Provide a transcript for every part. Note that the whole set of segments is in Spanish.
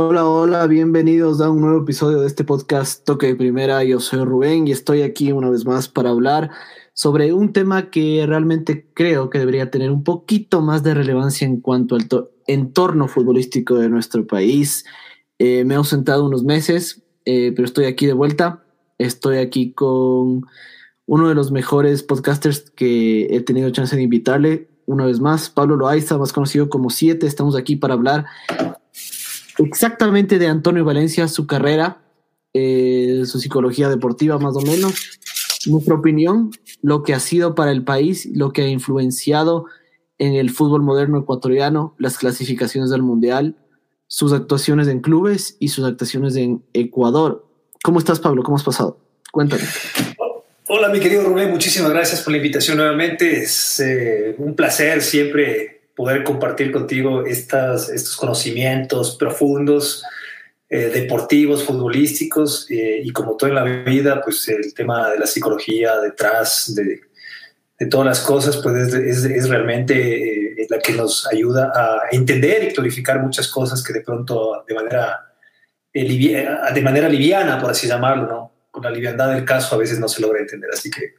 Hola, hola, bienvenidos a un nuevo episodio de este podcast Toque de Primera. Yo soy Rubén y estoy aquí una vez más para hablar sobre un tema que realmente creo que debería tener un poquito más de relevancia en cuanto al entorno futbolístico de nuestro país. Eh, me he ausentado unos meses, eh, pero estoy aquí de vuelta. Estoy aquí con uno de los mejores podcasters que he tenido chance de invitarle una vez más, Pablo Loaiza, más conocido como Siete. Estamos aquí para hablar exactamente de Antonio Valencia, su carrera, eh, su psicología deportiva más o menos, nuestra opinión, lo que ha sido para el país, lo que ha influenciado en el fútbol moderno ecuatoriano, las clasificaciones del Mundial, sus actuaciones en clubes y sus actuaciones en Ecuador. ¿Cómo estás, Pablo? ¿Cómo has pasado? Cuéntame. Hola, mi querido Rubén, muchísimas gracias por la invitación nuevamente. Es eh, un placer siempre poder compartir contigo estas, estos conocimientos profundos, eh, deportivos, futbolísticos, eh, y como todo en la vida, pues el tema de la psicología detrás de, de todas las cosas, pues es, es, realmente eh, la que nos ayuda a entender y clarificar muchas cosas que de pronto de manera, de manera liviana, por así llamarlo, ¿no? con la liviandad del caso a veces no se logra entender. Así que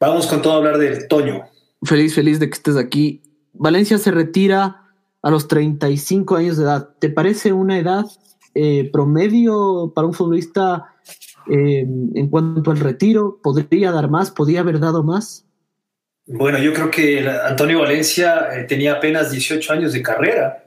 vamos con todo a hablar del Toño. Feliz, feliz de que estés aquí. Valencia se retira a los 35 años de edad. ¿Te parece una edad eh, promedio para un futbolista eh, en cuanto al retiro? ¿Podría dar más? ¿Podría haber dado más? Bueno, yo creo que Antonio Valencia eh, tenía apenas 18 años de carrera,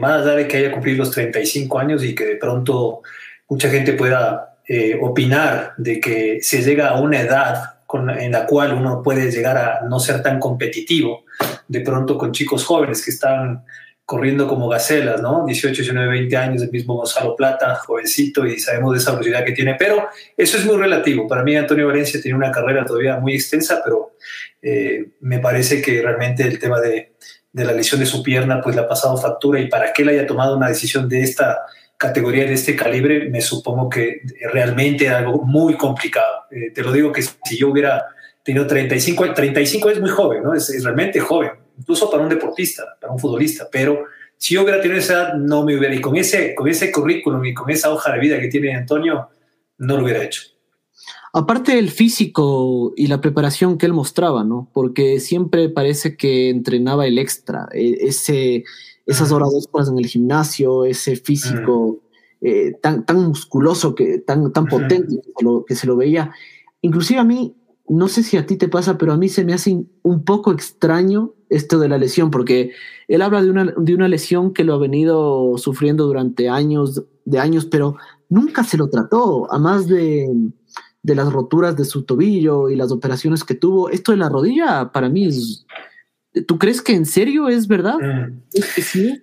más allá de que haya cumplido los 35 años y que de pronto mucha gente pueda opinar de que se llega a una edad en la cual uno puede llegar a no ser tan competitivo, de pronto con chicos jóvenes que están corriendo como gacelas, ¿no? 18, 19, 20 años, el mismo Gonzalo Plata, jovencito, y sabemos de esa velocidad que tiene, pero eso es muy relativo. Para mí Antonio Valencia tiene una carrera todavía muy extensa, pero eh, me parece que realmente el tema de, de, la lesión de su pierna, pues le ha pasado factura, y para que él haya tomado una decisión de esta categoría de este calibre, me supongo que realmente es algo muy complicado. Eh, te lo digo que si yo hubiera tenido 35, 35 es muy joven, ¿no? Es, realmente joven, incluso para un deportista, para un futbolista, pero si yo hubiera tenido esa edad, no me hubiera, y con ese, con ese currículum y con esa hoja de vida que tiene Antonio, no lo hubiera hecho. Aparte del físico y la preparación que él mostraba, ¿no? Porque siempre parece que entrenaba el extra, e, ese esas horas extras en el gimnasio, ese físico eh, tan, tan musculoso, que, tan, tan potente que, se lo veía. Inclusive a mí, no sé si a ti te pasa, pero a mí se me hace un poco extraño esto de la lesión, porque él habla de una, de una lesión que lo ha venido sufriendo durante años, de años, pero nunca se lo trató, a más de, de las roturas de su tobillo y las operaciones que tuvo. Esto de la rodilla para mí es ¿Tú crees que en serio es verdad? Mm. ¿Es que sí?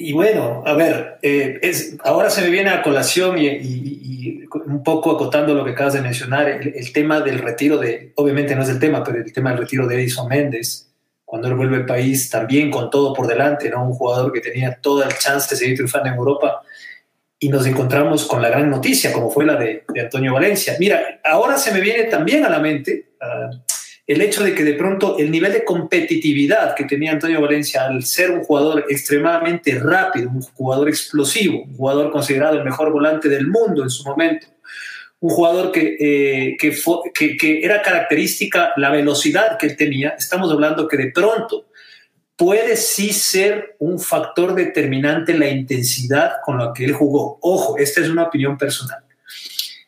Y bueno, a ver, eh, es, ahora se me viene a colación y, un poco acotando lo que acabas de mencionar, el, tema del retiro de, obviamente no es el tema, pero el tema del retiro de Edison Méndez, cuando él vuelve al país también con todo por delante, ¿no? Un jugador que tenía toda la chance de seguir triunfando en Europa y nos encontramos con la gran noticia, como fue la de, Antonio Valencia. Mira, ahora se me viene también a la mente... Uh, el hecho de que de pronto el nivel de competitividad que tenía Antonio Valencia al ser un jugador extremadamente rápido, un jugador explosivo, un jugador considerado el mejor volante del mundo en su momento, un jugador que, eh, que, era característica la velocidad que él tenía, estamos hablando que de pronto puede sí ser un factor determinante la intensidad con la que él jugó. Ojo, esta es una opinión personal.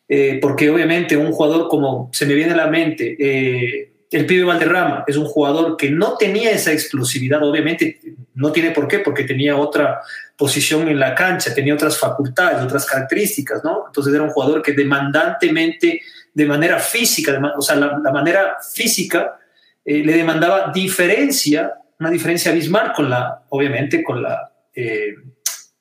Eh, porque obviamente un jugador como se me viene a la mente, eh, el pibe Valderrama es un jugador que no tenía esa explosividad, obviamente no tiene por qué, porque tenía otra posición en la cancha, tenía otras facultades, otras características, ¿no? Entonces era un jugador que demandantemente, de manera física, o sea, la, manera física eh, le demandaba diferencia, una diferencia abismal con la, obviamente, con la... Eh,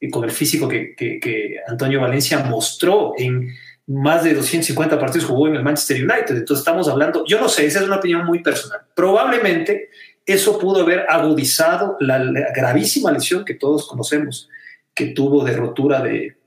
con el físico que, que Antonio Valencia mostró en, más de 250 partidos jugó en el Manchester United. Entonces estamos hablando, yo no sé, esa es una opinión muy personal. Probablemente eso pudo haber agudizado la, gravísima lesión que todos conocemos, que tuvo de rotura de,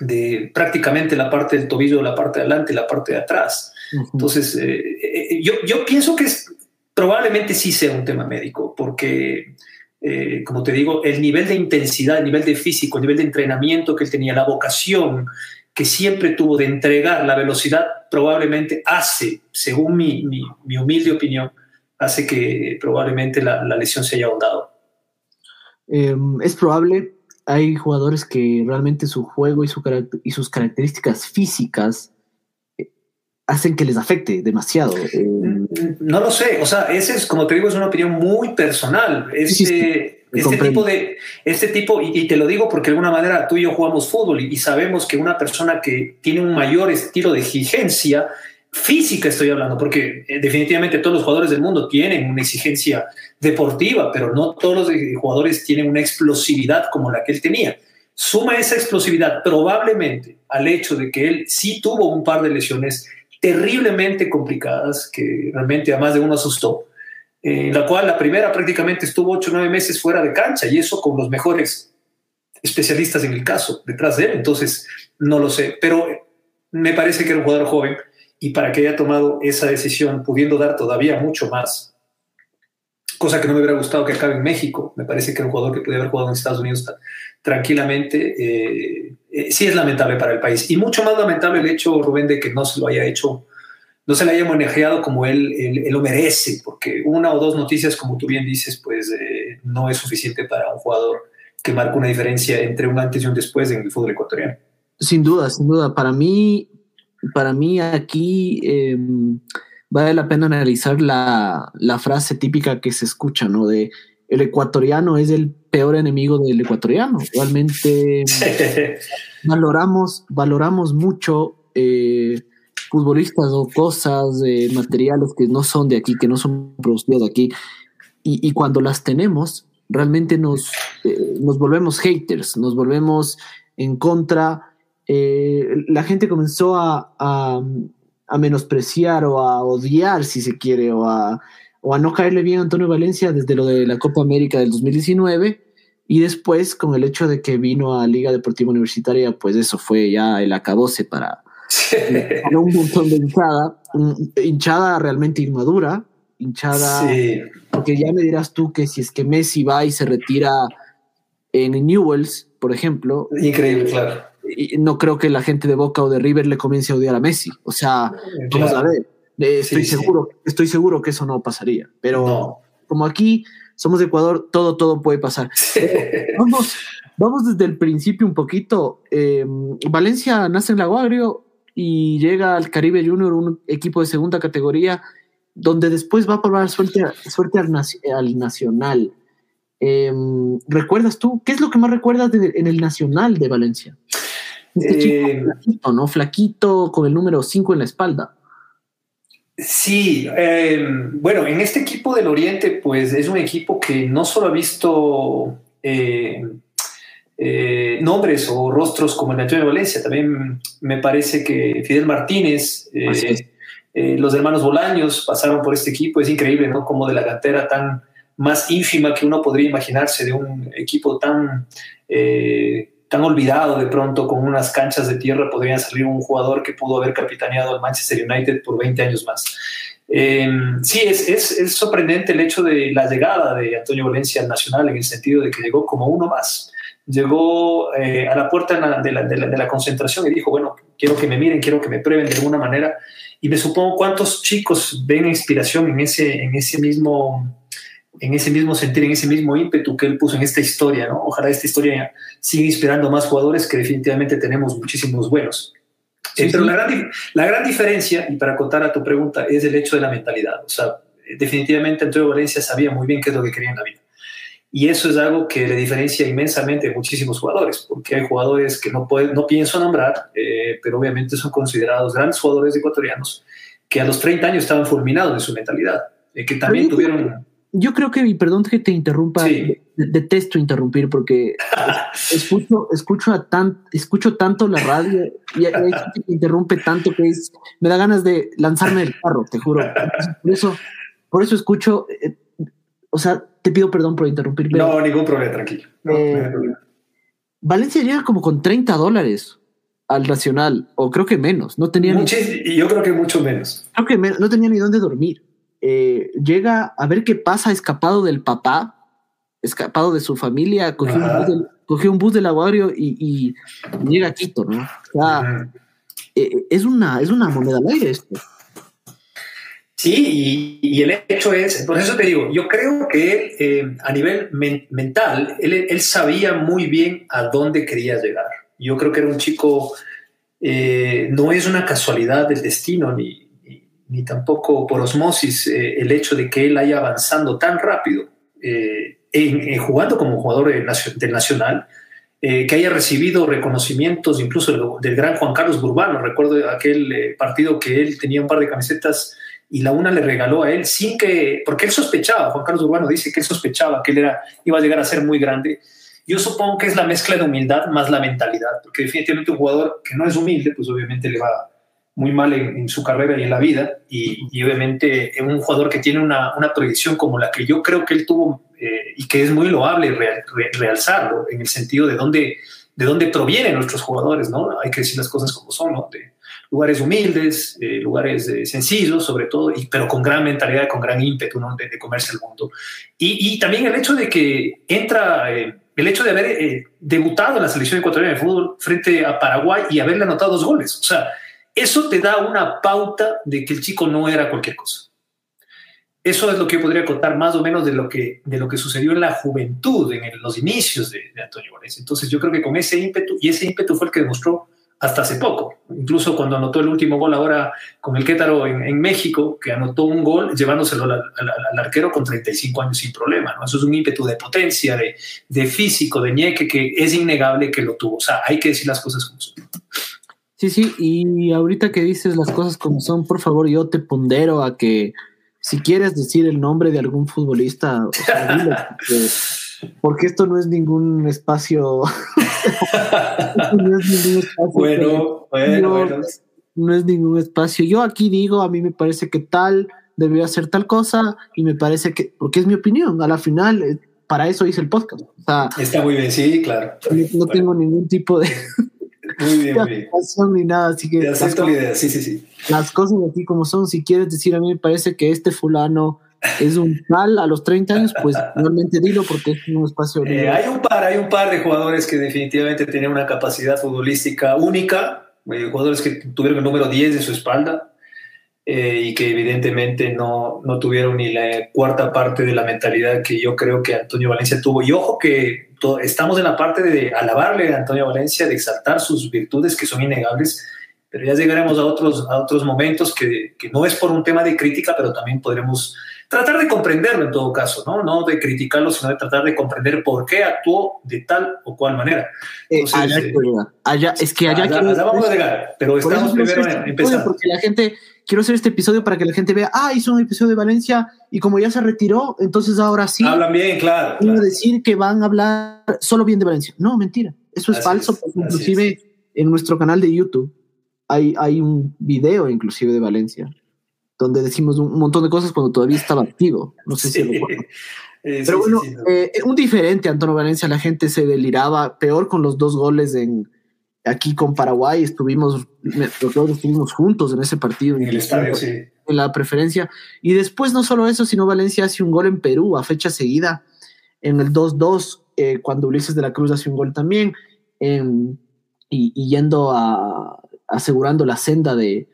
de prácticamente la parte del tobillo, la parte de adelante y la parte de atrás. Entonces, eh, eh, yo, yo pienso que es, probablemente sí sea un tema médico, porque eh, como te digo, el nivel de intensidad, el nivel de físico, el nivel de entrenamiento que él tenía, la vocación que siempre tuvo de entregar la velocidad, probablemente hace, según mi, mi, humilde opinión, hace que probablemente la, la lesión se haya ahondado. Em, es probable, hay jugadores que realmente su juego y, su y sus características físicas eh, hacen que les afecte demasiado. Em, no lo sé, o sea, ese es, como te digo, es una opinión muy personal. Este, este tipo de, este tipo, y, te lo digo porque de alguna manera tú y yo jugamos fútbol y, sabemos que una persona que tiene un mayor estilo de exigencia física, estoy hablando, porque eh, definitivamente todos los jugadores del mundo tienen una exigencia deportiva, pero no todos los jugadores tienen una explosividad como la que él tenía. Suma esa explosividad probablemente al hecho de que él sí tuvo un par de lesiones terriblemente complicadas que realmente a más de uno asustó, en la cual la primera prácticamente estuvo ocho o nueve meses fuera de cancha y eso con los mejores especialistas en el caso detrás de él. Entonces, no lo sé, pero me parece que era un jugador joven y para que haya tomado esa decisión, pudiendo dar todavía mucho más, cosa que no me hubiera gustado que acabe en México, me parece que era un jugador que podía haber jugado en Estados Unidos tranquilamente. Eh, eh, sí es lamentable para el país. Y mucho más lamentable el hecho, Rubén, de que no se lo haya hecho, no se le haya manejado como él, él, lo merece, porque una o dos noticias, como tú bien dices, pues eh, no es suficiente para un jugador que marca una diferencia entre un antes y un después en el fútbol ecuatoriano. Sin duda, sin duda. Para mí, para mí aquí em, vale la pena analizar la, la frase típica que se escucha, ¿no? De el ecuatoriano es el peor enemigo del ecuatoriano. Realmente valoramos, valoramos mucho eh, futbolistas o cosas, eh, materiales que no son de aquí, que no son producidos de aquí. Y, cuando las tenemos, realmente nos, eh, nos volvemos haters, nos volvemos en contra. la gente comenzó a, a menospreciar o a odiar, si se quiere, o a o a no caerle bien a Antonio Valencia desde lo de la Copa América del 2019 y después con el hecho de que vino a Liga Deportiva Universitaria, pues eso fue ya el acabose para, un montón de hinchada, hinchada realmente inmadura, hinchada, porque ya me dirás tú que si es que Messi va y se retira en Newells, por ejemplo. Increíble, claro. Y no creo que la gente de Boca o de River le comience a odiar a Messi. O sea, vamos a ver estoy, seguro, estoy seguro que eso no pasaría. Pero como aquí somos de Ecuador, todo, todo puede pasar. vamos, vamos desde el principio un poquito. Em, Valencia nace en Lago Agrio y llega al Caribe Junior, un equipo de segunda categoría, donde después va a probar suerte, suerte al, Nacional. Em, ¿Recuerdas tú? ¿Qué es lo que más recuerdas en el Nacional de Valencia? Este chico em, flaquito, ¿no? Flaquito con el número 5 en la espalda. Sí, em, bueno, en este equipo del Oriente, pues es un equipo que no solo ha visto em, eh, nombres o rostros como el de Antonio Valencia, también me parece que Fidel Martínez, eh, eh, los hermanos Bolaños pasaron por este equipo, es increíble, ¿no? Como de la cantera tan más ínfima que uno podría imaginarse de un equipo tan tan olvidado de pronto con unas canchas de tierra podría salir un jugador que pudo haber capitaneado al Manchester United por 20 años más. Eh, sí, es, es, sorprendente el hecho de la llegada de Antonio Valencia al Nacional en el sentido de que llegó como uno más. Llegó eh, a la puerta de la, de, la, concentración y dijo, bueno, quiero que me miren, quiero que me prueben de alguna manera. Y me supongo cuántos chicos ven inspiración en ese, en ese mismo en ese mismo sentir, en ese mismo ímpetu que él puso en esta historia, ¿no? Ojalá esta historia siga inspirando más jugadores que definitivamente tenemos muchísimos buenos. Eh, pero La, gran, la gran diferencia, y para contar a tu pregunta, es el hecho de la mentalidad. O sea, definitivamente Antonio Valencia sabía muy bien qué es lo que quería en la vida. Y eso es algo que le diferencia inmensamente a muchísimos jugadores, porque hay jugadores que no, puedo, no pienso nombrar, eh, pero obviamente son considerados grandes jugadores ecuatorianos que a los 30 años estaban fulminados de su mentalidad, eh, que también tuvieron yo creo que, y perdón que te interrumpa, detesto interrumpir porque escucho, escucho, a tan, escucho tanto la radio y hay gente que interrumpe tanto que es, me da ganas de lanzarme del carro, te juro. Por eso, por eso escucho, eh, o sea, te pido perdón por interrumpir. no, ningún problema, tranquilo. Eh, Valencia llega como con 30 dólares al Nacional, o creo que menos, no tenía Y yo creo que mucho menos. Creo que no tenía ni dónde dormir. Eh, llega a ver qué pasa escapado del papá, escapado de su familia, cogió, un bus, del, cogió y, llega a Quito, ¿no? O sea, eh, es, una, es una moneda al aire esto. Sí, y, el hecho es, por eso te digo, yo creo que él, eh, a nivel mental, él, sabía muy bien a dónde quería llegar. Yo creo que era un chico, eh, no es una casualidad del destino, ni, ni, tampoco por osmosis eh, el hecho de que él haya avanzando tan rápido, en, jugando como jugador del Nacional, que haya recibido reconocimientos incluso del, del, gran Juan Carlos Burbano. Recuerdo aquel partido que él tenía un par de camisetas y la una le regaló a él sin que, porque él sospechaba, Juan Carlos Urbano dice que él sospechaba que él era, iba a llegar a ser muy grande. Yo supongo que es la mezcla de humildad más la mentalidad, porque definitivamente un jugador que no es humilde, pues obviamente le va muy mal en, su carrera y en la vida, y, obviamente un jugador que tiene una, una, proyección como la que yo creo que él tuvo eh, y que es muy loable realzarlo en el sentido de dónde, de dónde provienen nuestros jugadores, ¿no? Hay que decir las cosas como son, ¿no? De, lugares humildes, eh, lugares eh, sencillos sobre todo, y, pero con gran mentalidad, con gran ímpetu ¿no? de, comerse el mundo. Y, y, también el hecho de que entra, eh, el hecho de haber debutado en la selección ecuatoriana de fútbol frente a Paraguay y haberle anotado dos goles. O sea, eso te da una pauta de que el chico no era cualquier cosa. Eso es lo que yo podría contar más o menos de lo que, de lo que sucedió en la juventud, en los inicios de, Antonio Valencia. Entonces yo creo que con ese ímpetu, y ese ímpetu fue el que demostró hasta hace poco. Incluso cuando anotó el último gol ahora con el Quétaro en, México, que anotó un gol llevándoselo al, arquero con 35 años sin problema. Eso es un ímpetu de potencia, de, de, físico, de ñeque, que es innegable que lo tuvo. O sea, hay que decir las cosas como son. Sí, sí, y ahorita que dices las cosas como son, por favor, yo te pondero a que si quieres decir el nombre de algún futbolista, porque esto no es ningún espacio. no es ningún espacio. Bueno, bueno, bueno. No es ningún espacio. Yo aquí digo, a mí me parece que tal debería hacer tal cosa y me parece que, porque es mi opinión, a la final, eh, para eso hice el podcast. Está muy bien, sí, claro. No, tengo ningún tipo de. Muy bien, ni nada, así que. Te acepto la idea, sí, sí, sí. Las cosas aquí como son, si quieres decir, a mí me parece que este fulano es un tal a los 30 años, pues realmente dilo porque es un espacio. Eh, hay un par, hay un par de jugadores que definitivamente tenían una capacidad futbolística única, eh, jugadores que tuvieron el número 10 en su espalda eh, y que evidentemente no, no tuvieron ni la cuarta parte de la mentalidad que yo creo que Antonio Valencia tuvo. Y ojo que estamos en la parte de alabarle a Antonio Valencia, de exaltar sus virtudes que son innegables pero ya llegaremos a otros, a otros momentos que, que, no es por un tema de crítica, pero también podremos tratar de comprenderlo en todo caso, ¿no? No de criticarlo, sino de tratar de comprender por qué actuó de tal o cual manera. Eh, allá, es que allá, vamos a llegar, pero estamos primero empezando. Porque la gente, quiero hacer este episodio para que la gente vea, ah, hizo un episodio de Valencia y como ya se retiró, entonces ahora sí. Hablan bien, claro. claro. decir que van a hablar solo bien de Valencia. No, mentira. Eso es falso, inclusive en nuestro canal de YouTube hay, hay un video inclusive de Valencia donde decimos un montón de cosas cuando todavía estaba activo. No sé si lo eh, Pero bueno, eh, un diferente Antonio Valencia, la gente se deliraba, peor con los dos goles en aquí con Paraguay, estuvimos, nosotros estuvimos juntos en ese partido. En el estadio, sí. En la preferencia. Y después no solo eso, sino Valencia hace un gol en Perú a fecha seguida, en el 2-2, eh, cuando Ulises de la Cruz hace un gol también, y, y, yendo a, asegurando la senda de,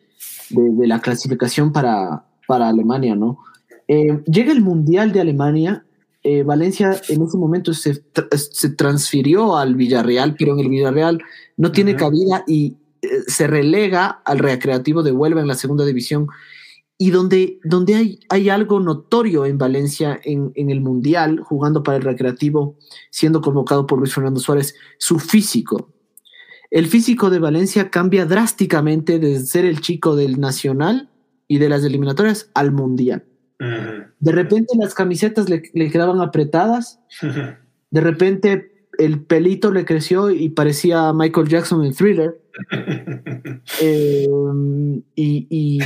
de, la clasificación para, para Alemania, ¿no? Eh, llega el Mundial de Alemania, eh, Valencia en ese momento se, se, transfirió al Villarreal, pero en el Villarreal no tiene cabida y eh, se relega al Recreativo de Huelva en la segunda división. Y donde, donde hay, hay algo notorio en Valencia en, en el Mundial, jugando para el Recreativo, siendo convocado por Luis Fernando Suárez, su físico el físico de Valencia cambia drásticamente desde ser el chico del Nacional y de las eliminatorias al Mundial. De repente las camisetas le, quedaban apretadas, de repente el pelito le creció y parecía Michael Jackson en thriller. Em, y,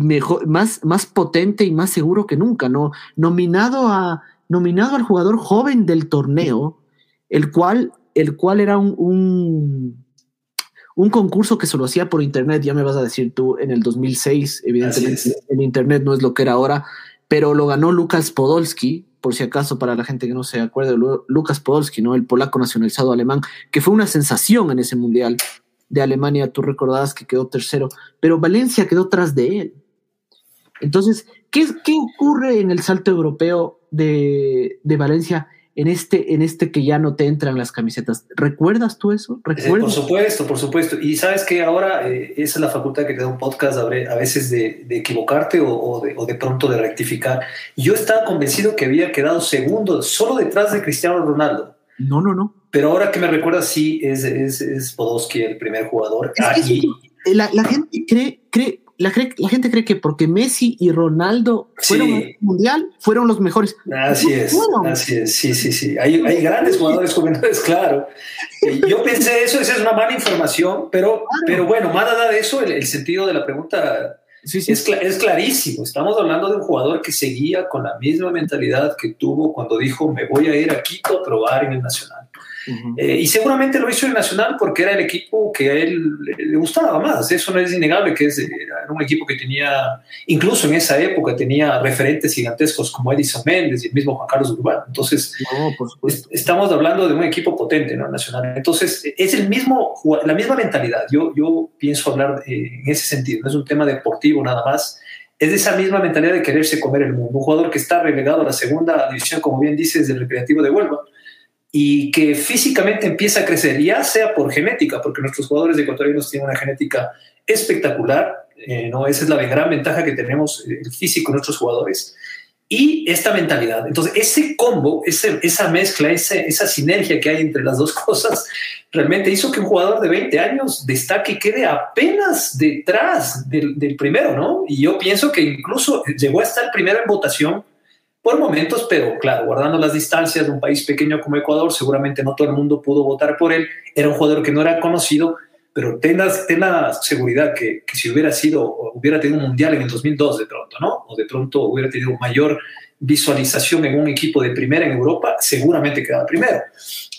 mejor, más, más potente y más seguro que nunca, ¿no? Nominado, a, nominado al jugador joven del torneo, el cual el cual era un, un, concurso que se lo hacía por internet, ya me vas a decir tú, en el 2006, evidentemente el internet no es lo que era ahora, pero lo ganó Lucas Podolski, por si acaso para la gente que no se acuerda, Lucas Podolski, ¿no? El polaco nacionalizado alemán, que fue una sensación en ese mundial de Alemania, tú recordabas que quedó tercero, pero Valencia quedó tras de él. Entonces, ¿qué, qué ocurre en el salto europeo de, de Valencia? En este, en este que ya no te entran las camisetas. ¿Recuerdas tú eso? por supuesto, por supuesto. Y sabes que ahora eh, esa es la facultad que te da un podcast a veces de, equivocarte o, de, pronto de rectificar. Yo estaba convencido que había quedado segundo solo detrás de Cristiano Ronaldo. No, no, no. Pero ahora que me recuerdas, sí, es, es, es Podolski el primer jugador. la, la, gente cree, cree, la, gente cree que porque Messi y Ronaldo fueron al mundial, fueron los mejores. Así es, así es, sí, sí, sí. Hay, grandes jugadores jóvenes, claro. Yo pensé eso, esa es una mala información, pero, pero bueno, más allá de eso, el, sentido de la pregunta Es, es, clarísimo. Estamos hablando de un jugador que seguía con la misma mentalidad que tuvo cuando dijo, me voy a ir a Quito a probar en el Nacional. Eh, y seguramente lo hizo el Nacional porque era el equipo que a él le gustaba más. Eso no es innegable, que es, era un equipo que tenía, incluso en esa época, tenía referentes gigantescos como Edison Méndez y el mismo Juan Carlos Urbano. Entonces, estamos hablando de un equipo potente, ¿no? Nacional. Entonces, es el mismo, la misma mentalidad. Yo, yo pienso hablar eh, en ese sentido. No es un tema deportivo nada más es de esa misma mentalidad de quererse comer el mundo. Un jugador que está relegado a la segunda división, como bien dices, del Recreativo de Huelva, y que físicamente empieza a crecer, ya sea por genética, porque nuestros jugadores ecuatorianos tienen una genética espectacular, eh, ¿no? esa es la gran ventaja que tenemos, eh, el físico nuestros jugadores, y esta mentalidad. Entonces, ese combo, ese, esa mezcla, ese, esa sinergia que hay entre las dos cosas, realmente hizo que un jugador de 20 años destaque y quede apenas detrás del, del primero, ¿no? Y yo pienso que incluso llegó a estar primero en votación por momentos, pero claro, guardando las distancias de un país pequeño como Ecuador, seguramente no todo el mundo pudo votar por él. Era un jugador que no era conocido, pero ten la, seguridad que, si hubiera sido, hubiera tenido un mundial en el 2002 de pronto, ¿no? O de pronto hubiera tenido mayor visualización en un equipo de primera en Europa, seguramente quedaba primero.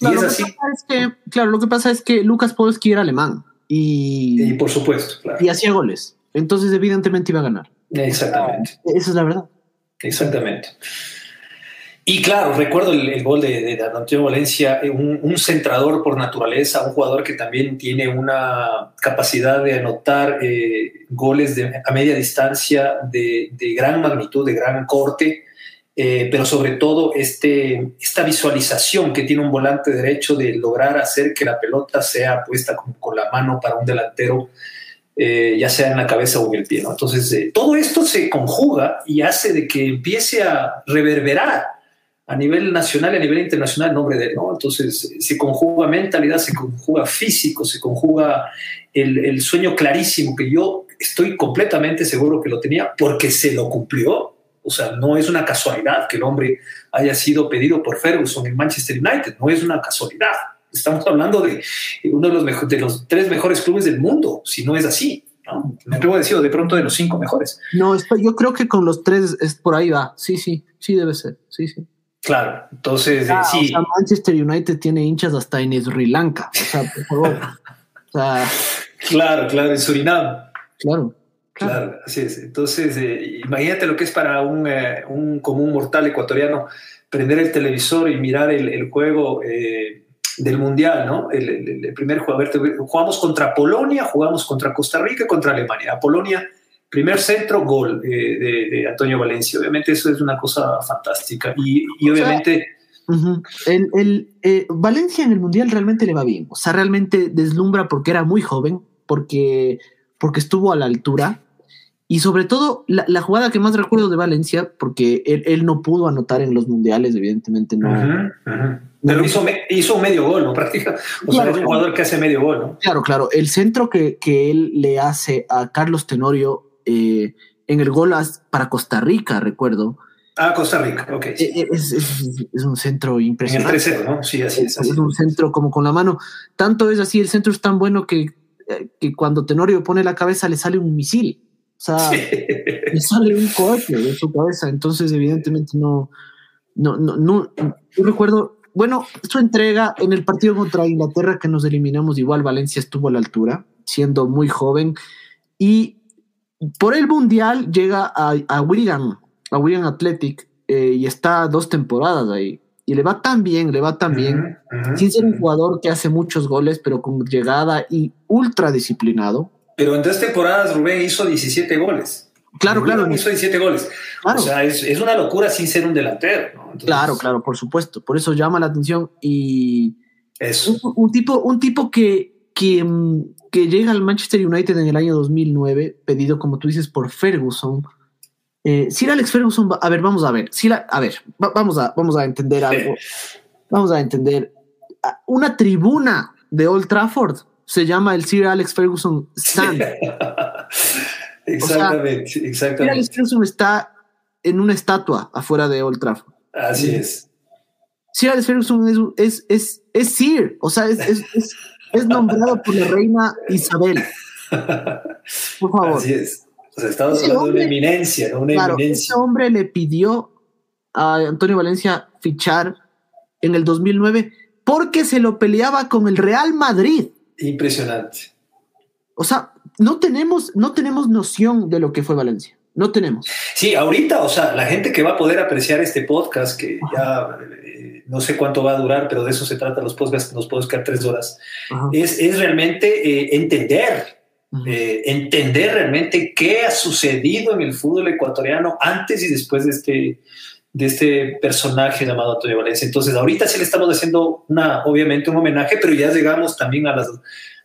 y es así. Que, claro, lo que pasa es que Lucas Podolski era alemán y, y por supuesto, claro. y hacía goles. Entonces, evidentemente iba a ganar. Exactamente. Esa es la verdad. Exactamente. Y claro, recuerdo el, gol de, de, Antonio Valencia, eh, un, centrador por naturaleza, un jugador que también tiene una capacidad de anotar eh, goles a media distancia de, gran magnitud, de gran corte, eh, pero sobre todo este, esta visualización que tiene un volante derecho de lograr hacer que la pelota sea puesta con la mano para un delantero eh, ya sea en la cabeza o en el pie. ¿no? Entonces, eh, todo esto se conjuga y hace de que empiece a reverberar a nivel nacional y a nivel internacional el nombre de él. ¿no? Entonces, se conjuga mentalidad, se conjuga físico, se conjuga el, el sueño clarísimo que yo estoy completamente seguro que lo tenía porque se lo cumplió. O sea, no es una casualidad que el hombre haya sido pedido por Ferguson en Manchester United, no es una casualidad estamos hablando de uno de los, de los tres mejores clubes del mundo, si no es así. ¿no? Me atrevo a decir, de pronto de los cinco mejores. No, yo creo que con los tres es por ahí va. Sí, sí, sí debe ser. Sí, sí. Claro, entonces ah, sí. Manchester United tiene hinchas hasta en Sri Lanka. O sea, por favor. claro, claro, en Surinam. Claro. Claro, así es. Entonces, eh, imagínate lo que es para un, eh, un común mortal ecuatoriano prender el televisor y mirar el, el juego eh, del Mundial, ¿no? El, primer juego. jugamos contra Polonia, jugamos contra Costa Rica contra Alemania. A Polonia, primer centro, gol eh, de, Antonio Valencia. Obviamente eso es una cosa fantástica. Y, obviamente... el, eh, Valencia en el Mundial realmente le va bien. O sea, realmente deslumbra porque era muy joven, porque, porque estuvo a la altura. Y sobre todo, la, jugada que más recuerdo de Valencia, porque él, no pudo anotar en los mundiales, evidentemente no. Pero hizo, hizo, un medio gol, ¿no? O sea, es un jugador que hace medio gol, ¿no? Claro, claro. El centro que, que él le hace a Carlos Tenorio eh, en el gol para Costa Rica, recuerdo. Ah, Costa Rica, ok. Eh, es, es, un centro impresionante. En el 3 ¿no? Sí, así es. Es, un centro como con la mano. Tanto es así, el centro es tan bueno que, eh, que cuando Tenorio pone la cabeza le sale un misil. O sea, le sale un cohete de su cabeza. Entonces, evidentemente, no. No, no, no. Yo recuerdo bueno, su entrega en el partido contra Inglaterra que nos eliminamos, igual Valencia estuvo a la altura, siendo muy joven. Y por el Mundial llega a, a Wigan, a Wigan Athletic, eh, y está dos temporadas ahí. Y le va tan bien, le va tan bien, sin ser un jugador que hace muchos goles, pero con llegada y ultra disciplinado. Pero en tres temporadas Rubén hizo 17 goles. Claro, claro. Hizo 17 goles. O sea, es, una locura sin ser un delantero. claro, claro, por supuesto. Por eso llama la atención. Y eso. Un, tipo, un tipo que, que, mm, que, llega al Manchester United en el año 2009, pedido, como tú dices, por Ferguson. Eh, Sir Alex Ferguson, a ver, vamos a ver. a ver, vamos, a, vamos a entender algo. Vamos a entender. Una tribuna de Old Trafford se llama el Sir Alex Ferguson Stand. exactamente, exactamente. Sir Alex Ferguson está en una estatua afuera de Old Trafford. Así es. Sir Alex Ferguson es, es, es, Sir, o sea, es, es, nombrado por la reina Isabel. Por favor. Así es. O sea, estamos hablando de una eminencia, ¿no? Una claro, eminencia. Ese hombre le pidió a Antonio Valencia fichar en el 2009 porque se lo peleaba con el Real Madrid. Impresionante. O sea, no tenemos, no tenemos noción de lo que fue Valencia. No tenemos. Sí, ahorita, o sea, la gente que va a poder apreciar este podcast, que ya eh, no sé cuánto va a durar, pero de eso se trata los podcasts, nos podemos quedar tres horas, es, es, realmente eh, entender, eh, entender realmente qué ha sucedido en el fútbol ecuatoriano antes y después de este, de este personaje llamado Antonio Valencia. Entonces, ahorita sí le estamos haciendo una, obviamente, un homenaje, pero ya llegamos también a las,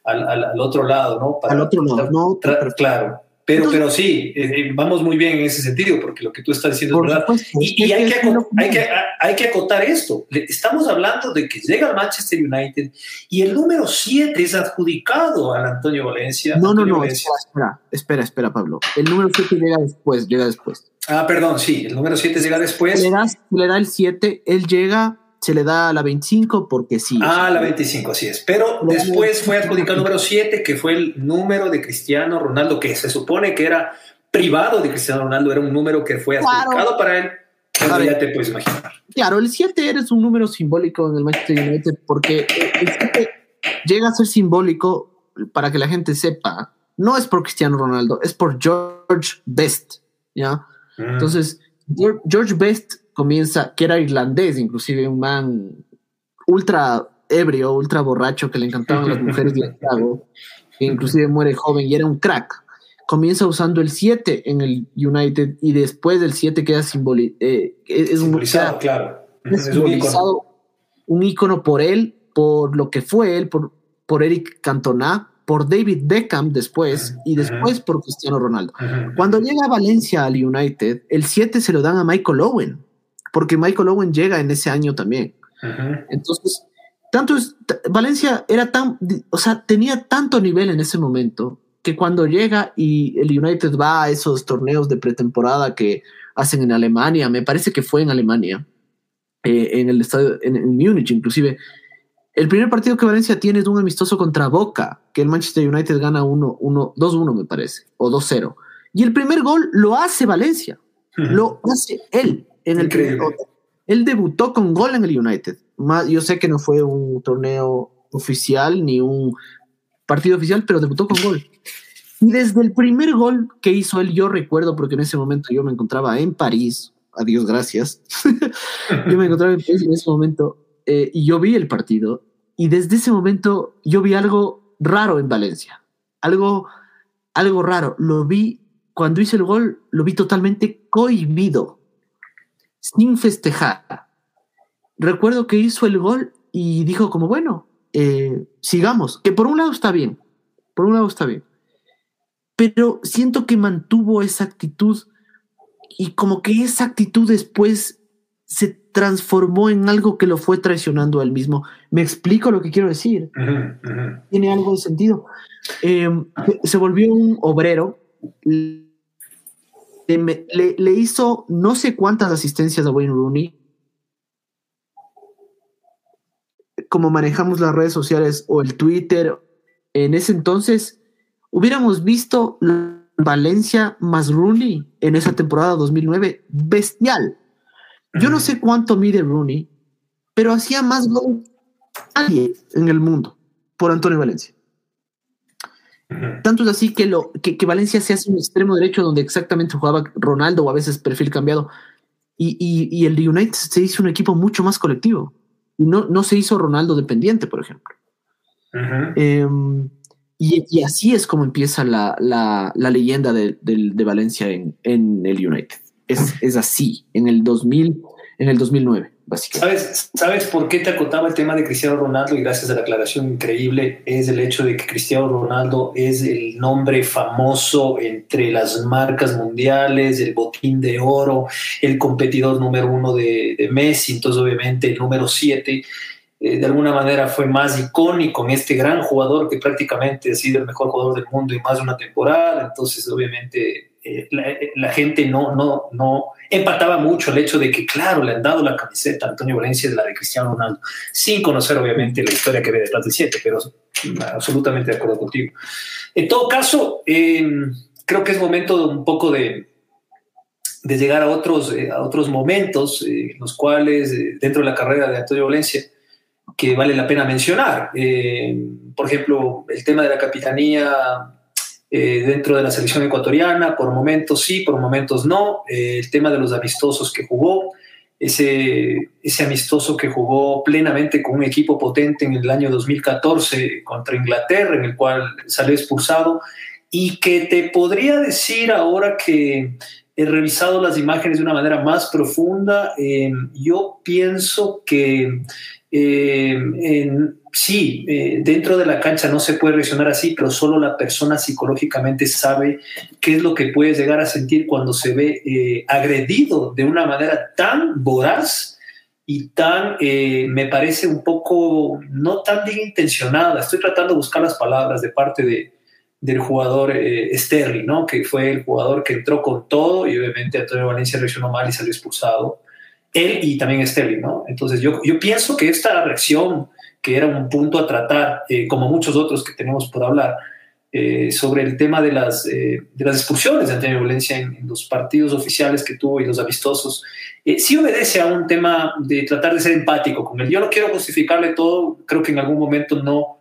al, al, otro lado, ¿no? al otro lado, ¿no? Claro. Pero, pero sí, eh, eh, vamos muy bien en ese sentido, porque lo que tú estás diciendo es verdad. y, hay, que hay, que, hay que acotar esto. Estamos hablando de que llega al Manchester United y el número 7 es adjudicado al Antonio Valencia. No, no, no, espera, espera, espera, Pablo. El número 7 llega después, llega después. Ah, perdón, sí, el número 7 llega después. Le, le da el 7, él llega se le da a la 25 porque sí. Ah, la 25, sí es. Pero después fue adjudicado número 7, que fue el número de Cristiano Ronaldo, que se supone que era privado de Cristiano Ronaldo, era un número que fue adjudicado para él. ya te puedes imaginar. Claro, el 7 eres un número simbólico en el Manchester United porque el 7 llega a ser simbólico para que la gente sepa. No es por Cristiano Ronaldo, es por George Best, ¿ya? Mm. Entonces, George Best comienza, que era irlandés, inclusive un man ultra ebrio, ultra borracho, que le encantaban las mujeres de Chicago, que inclusive muere joven y era un crack. Comienza usando el 7 en el United y después del 7 queda simboli eh, es simbolizado, claro. Es simbolizado un ícono por él, por lo que fue él, por, por Eric Cantona, por David Beckham después y después por Cristiano Ronaldo. Cuando llega a Valencia al United, el 7 se lo dan a Michael Owen porque Michael Owen llega en ese año también. Entonces, tanto es, Valencia era tan, o sea, tenía tanto nivel en ese momento que cuando llega y el United va a esos torneos de pretemporada que hacen en Alemania, me parece que fue en Alemania, eh, en el estadio, en, en Múnich inclusive, el primer partido que Valencia tiene es un amistoso contra Boca, que el Manchester United gana 1, 1, 2-1 me parece, o 2-0. Y el primer gol lo hace Valencia, lo hace él en el él debutó con gol en el United. yo sé que no fue un torneo oficial ni un partido oficial, pero debutó con gol. Y desde el primer gol que hizo él, yo recuerdo, porque en ese momento yo me encontraba en París, adiós, gracias. yo me encontraba en París en ese momento eh, y yo vi el partido. Y desde ese momento yo vi algo raro en Valencia. Algo, algo raro. Lo vi, cuando hice el gol, lo vi totalmente cohibido sin festejar. Recuerdo que hizo el gol y dijo como, bueno, eh, sigamos, que por un lado está bien, por un lado está bien, pero siento que mantuvo esa actitud y como que esa actitud después se transformó en algo que lo fue traicionando a él mismo. Me explico lo que quiero decir. Tiene algo de sentido. Em, se volvió un obrero le, hizo no sé cuántas asistencias a Wayne Rooney. Como manejamos las redes sociales o el Twitter, en ese entonces hubiéramos visto Valencia más Rooney en esa temporada 2009, bestial. Yo no sé cuánto mide Rooney, pero hacía más gol nadie en el mundo por Antonio Valencia. Tanto es así que, lo, que, Valencia se hace un extremo derecho donde exactamente jugaba Ronaldo o a veces perfil cambiado. Y, el United se hizo un equipo mucho más colectivo. No, no se hizo Ronaldo dependiente, por ejemplo. Em, y, así es como empieza la, leyenda de, Valencia en, el United. Es, es así, en el 2000, en el 2009. ¿Sabes, ¿Sabes por qué te acotaba el tema de Cristiano Ronaldo? Y gracias a la aclaración increíble, es el hecho de que Cristiano Ronaldo es el nombre famoso entre las marcas mundiales, el botín de oro, el competidor número uno de, Messi, entonces obviamente el número siete. Eh, de alguna manera fue más icónico en este gran jugador que prácticamente ha sido el mejor jugador del mundo en más de una temporada, entonces obviamente eh, la, gente no, no, no empataba mucho el hecho de que, claro, le han dado la camiseta a Antonio Valencia de la de Cristiano Ronaldo, sin conocer obviamente la historia que ve detrás del 7, pero absolutamente de acuerdo contigo. En todo caso, em, creo que es momento un poco de, de llegar a otros, eh, a otros momentos, eh, los cuales dentro de la carrera de Antonio Valencia, que vale la pena mencionar. Em, por ejemplo, el tema de la capitanía eh, dentro de la selección ecuatoriana, por momentos sí, por momentos no, eh, el tema de los amistosos que jugó, ese, ese amistoso que jugó plenamente con un equipo potente en el año 2014 contra Inglaterra, en el cual salió expulsado, y que te podría decir ahora que he revisado las imágenes de una manera más profunda, eh, yo pienso que en, sí, eh, dentro de la cancha no se puede reaccionar así, pero solo la persona psicológicamente sabe qué es lo que puede llegar a sentir cuando se ve eh, agredido de una manera tan voraz y tan, eh, me parece un poco, no tan bien intencionada. Estoy tratando de buscar las palabras de parte de, del jugador Sterling, ¿no? que fue el jugador que entró con todo y obviamente Antonio Valencia reaccionó mal y salió expulsado. Él y también Sterling, ¿no? Entonces yo, yo pienso que esta reacción que era un punto a tratar, eh, como muchos otros que tenemos por hablar, eh, sobre el tema de las, eh, de las expulsiones de antiviolencia en, en, los partidos oficiales que tuvo y los amistosos, sí obedece a un tema de tratar de ser empático con él. Yo no quiero justificarle todo, creo que en algún momento no.